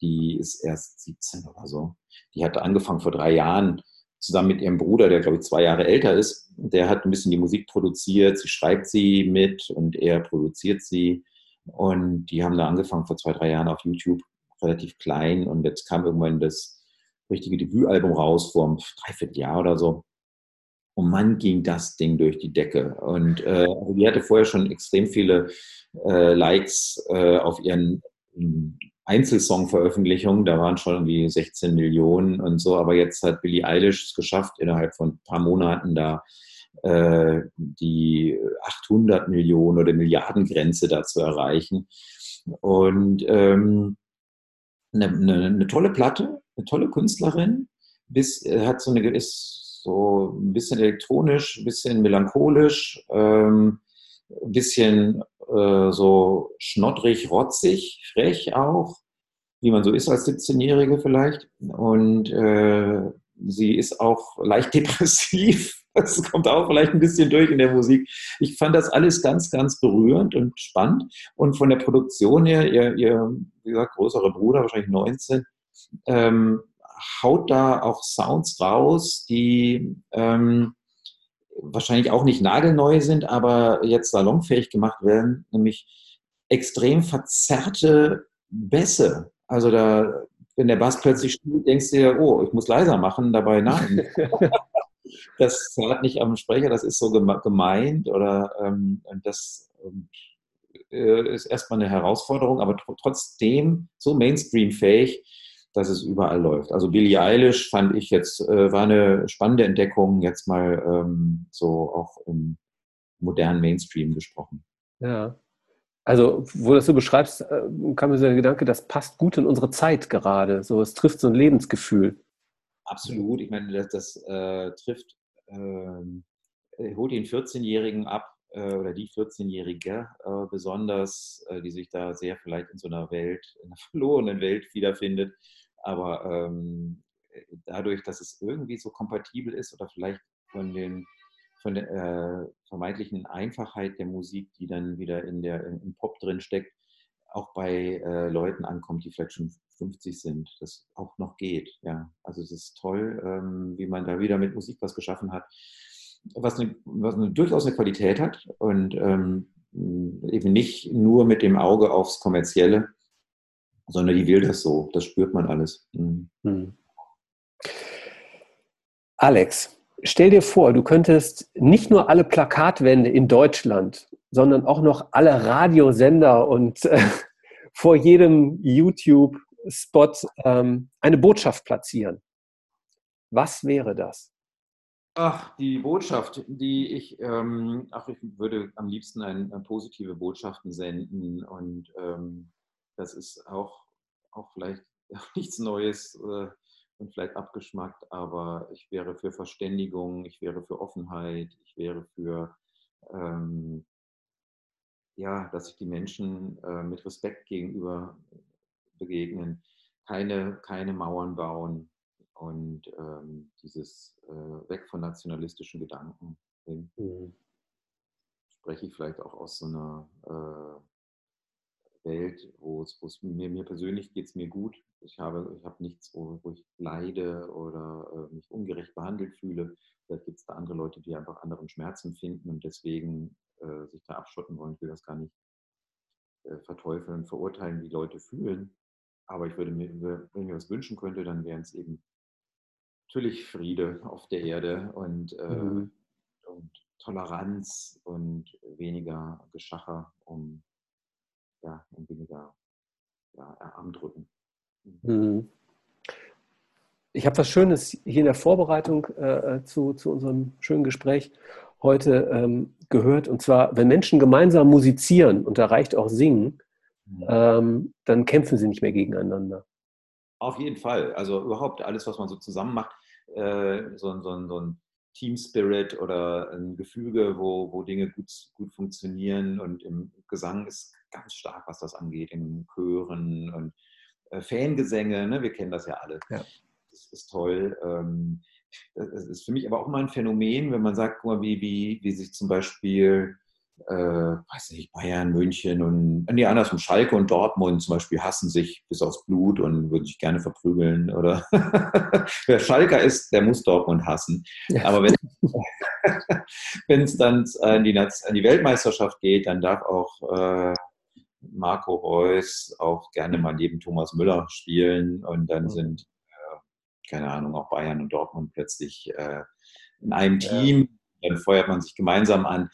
die ist erst 17 oder so. Die hat angefangen vor drei Jahren zusammen mit ihrem Bruder, der glaube ich zwei Jahre älter ist. Der hat ein bisschen die Musik produziert, sie schreibt sie mit und er produziert sie. Und die haben da angefangen vor zwei, drei Jahren auf YouTube, relativ klein. Und jetzt kam irgendwann das richtige Debütalbum raus, vor einem Dreivierteljahr oder so. Und man ging das Ding durch die Decke. Und äh, also die hatte vorher schon extrem viele äh, Likes äh, auf ihren ähm, Einzelsong-Veröffentlichungen. Da waren schon irgendwie 16 Millionen und so. Aber jetzt hat Billie Eilish es geschafft, innerhalb von ein paar Monaten da die 800 Millionen oder Milliardengrenze da zu erreichen. Und ähm, eine, eine, eine, tolle Platte, eine tolle Künstlerin, bis, äh, hat so eine, ist so ein bisschen elektronisch, ein bisschen melancholisch, ähm, ein bisschen äh, so schnoddrig, rotzig, frech auch, wie man so ist als 17-Jährige vielleicht. Und äh, sie ist auch leicht depressiv das kommt auch vielleicht ein bisschen durch in der Musik. Ich fand das alles ganz, ganz berührend und spannend. Und von der Produktion her, ihr, ihr wie gesagt, größerer Bruder, wahrscheinlich 19, ähm, haut da auch Sounds raus, die ähm, wahrscheinlich auch nicht nagelneu sind, aber jetzt salonfähig gemacht werden, nämlich extrem verzerrte Bässe. Also da, wenn der Bass plötzlich spielt, denkst du dir, oh, ich muss leiser machen, dabei nein. Das zahlt nicht am Sprecher, das ist so gemeint oder ähm, das ähm, äh, ist erstmal eine Herausforderung, aber tr trotzdem so Mainstream-fähig, dass es überall läuft. Also Billie Eilish fand ich jetzt, äh, war eine spannende Entdeckung, jetzt mal ähm, so auch im modernen Mainstream gesprochen. Ja. Also, wo das so beschreibst, äh, kam mir so der Gedanke, das passt gut in unsere Zeit gerade. So, es trifft so ein Lebensgefühl. Absolut. Ich meine, das, das äh, trifft, ähm, äh, holt den 14-Jährigen ab äh, oder die 14-Jährige äh, besonders, äh, die sich da sehr vielleicht in so einer Welt, in einer verlorenen Welt wiederfindet. Aber ähm, dadurch, dass es irgendwie so kompatibel ist oder vielleicht von den von der äh, vermeintlichen Einfachheit der Musik, die dann wieder in der, im Pop drin steckt, auch bei äh, Leuten ankommt, die vielleicht schon 50 sind, das auch noch geht. Ja, also es ist toll, ähm, wie man da wieder mit Musik was geschaffen hat, was, eine, was eine, durchaus eine Qualität hat und ähm, eben nicht nur mit dem Auge aufs Kommerzielle, sondern die will das so. Das spürt man alles. Mhm. Hm. Alex, stell dir vor, du könntest nicht nur alle Plakatwände in Deutschland sondern auch noch alle Radiosender und äh, vor jedem YouTube-Spot ähm, eine Botschaft platzieren. Was wäre das? Ach, die Botschaft, die ich, ähm, ach, ich würde am liebsten ein, ein positive Botschaften senden und ähm, das ist auch, auch vielleicht nichts Neues äh, und vielleicht abgeschmackt, aber ich wäre für Verständigung, ich wäre für Offenheit, ich wäre für, ähm, ja, dass sich die Menschen äh, mit Respekt gegenüber begegnen, keine, keine Mauern bauen, und ähm, dieses äh, weg von nationalistischen Gedanken hin. Mhm. Spreche ich vielleicht auch aus so einer äh, Welt, wo es mir, mir persönlich geht es mir gut. Ich habe, ich habe nichts, wo, wo ich leide oder äh, mich ungerecht behandelt fühle. Vielleicht gibt es da andere Leute, die einfach anderen Schmerz empfinden und deswegen äh, sich da abschotten wollen. Ich will das gar nicht äh, verteufeln und verurteilen, wie Leute fühlen. Aber ich würde mir, wenn ich mir was wünschen könnte, dann wären es eben natürlich Friede auf der Erde und, äh, mhm. und Toleranz und weniger Geschacher, um, ja, um weniger ja, Armdrücken. Mhm. Ich habe was Schönes hier in der Vorbereitung äh, äh, zu, zu unserem schönen Gespräch heute ähm, gehört. Und zwar, wenn Menschen gemeinsam musizieren und da reicht auch singen, mhm. ähm, dann kämpfen sie nicht mehr gegeneinander. Auf jeden Fall. Also überhaupt alles, was man so zusammen macht äh, so, so, so ein Team Spirit oder ein Gefüge, wo, wo Dinge gut, gut funktionieren. Und im Gesang ist ganz stark, was das angeht, in Chören und äh, Fangesänge. Ne? Wir kennen das ja alle. Ja. Das ist toll. Ähm, das ist für mich aber auch mal ein Phänomen, wenn man sagt, guck mal, wie, wie, wie sich zum Beispiel äh, weiß nicht, Bayern, München und, nee, andersrum, Schalke und Dortmund zum Beispiel hassen sich bis aufs Blut und würden sich gerne verprügeln. Oder wer Schalker ist, der muss Dortmund hassen. Ja. Aber wenn es dann an die, an die, Weltmeisterschaft geht, dann darf auch äh, Marco Reus auch gerne mal neben Thomas Müller spielen und dann sind, äh, keine Ahnung, auch Bayern und Dortmund plötzlich äh, in einem Team. Ja dann feuert man sich gemeinsam an.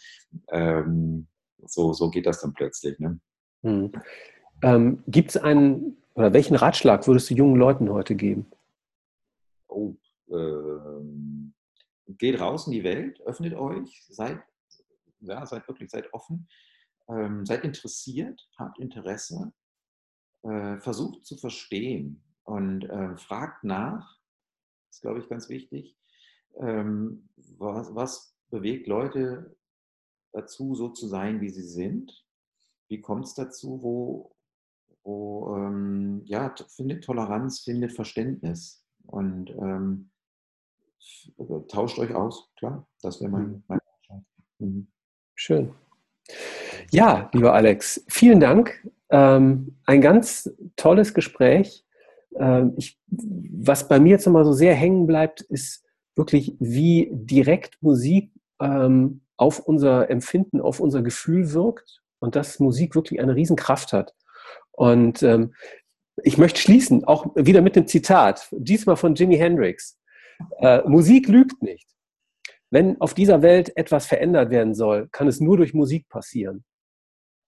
Ähm, so, so geht das dann plötzlich. Ne? Hm. Ähm, Gibt es einen, oder welchen Ratschlag würdest du jungen Leuten heute geben? Oh, ähm, geht raus in die Welt, öffnet euch, seid, ja, seid wirklich, seid offen, ähm, seid interessiert, habt Interesse, äh, versucht zu verstehen und äh, fragt nach, ist, glaube ich, ganz wichtig, ähm, was, was bewegt Leute dazu, so zu sein, wie sie sind? Wie kommt es dazu, wo, wo ähm, ja, findet Toleranz, findet Verständnis und ähm, tauscht euch aus, klar, das wäre mein, mhm. mein mhm. Schön. Ja, lieber Alex, vielen Dank. Ähm, ein ganz tolles Gespräch. Ähm, ich, was bei mir jetzt nochmal so sehr hängen bleibt, ist wirklich, wie direkt Musik ähm, auf unser Empfinden, auf unser Gefühl wirkt und dass Musik wirklich eine Riesenkraft hat. Und ähm, ich möchte schließen, auch wieder mit dem Zitat, diesmal von Jimi Hendrix. Äh, Musik lügt nicht. Wenn auf dieser Welt etwas verändert werden soll, kann es nur durch Musik passieren.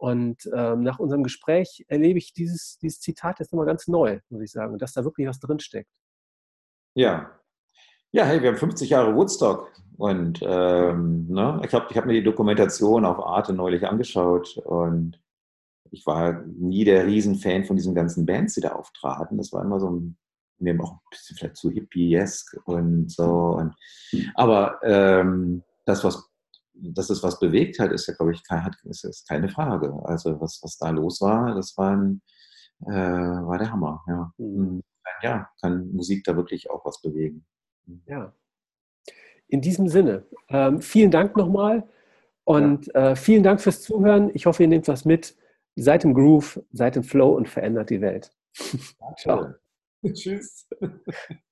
Und ähm, nach unserem Gespräch erlebe ich dieses, dieses Zitat jetzt nochmal ganz neu, muss ich sagen, dass da wirklich was drinsteckt. Ja, ja, hey, wir haben 50 Jahre Woodstock und ähm, ne, ich habe ich hab mir die Dokumentation auf Arte neulich angeschaut und ich war nie der Riesenfan von diesen ganzen Bands, die da auftraten. Das war immer so ein, mir auch ein bisschen vielleicht zu hippiesk und so. Und, aber ähm, das, was dass es was bewegt hat, ist ja, glaube ich, kein, ist, ist keine Frage. Also was, was da los war, das war, ein, äh, war der Hammer. Ja. Mhm. ja, kann Musik da wirklich auch was bewegen. Ja. In diesem Sinne, ähm, vielen Dank nochmal und ja. äh, vielen Dank fürs Zuhören. Ich hoffe, ihr nehmt was mit. Seid im Groove, seid im Flow und verändert die Welt. Ciao. Tschüss.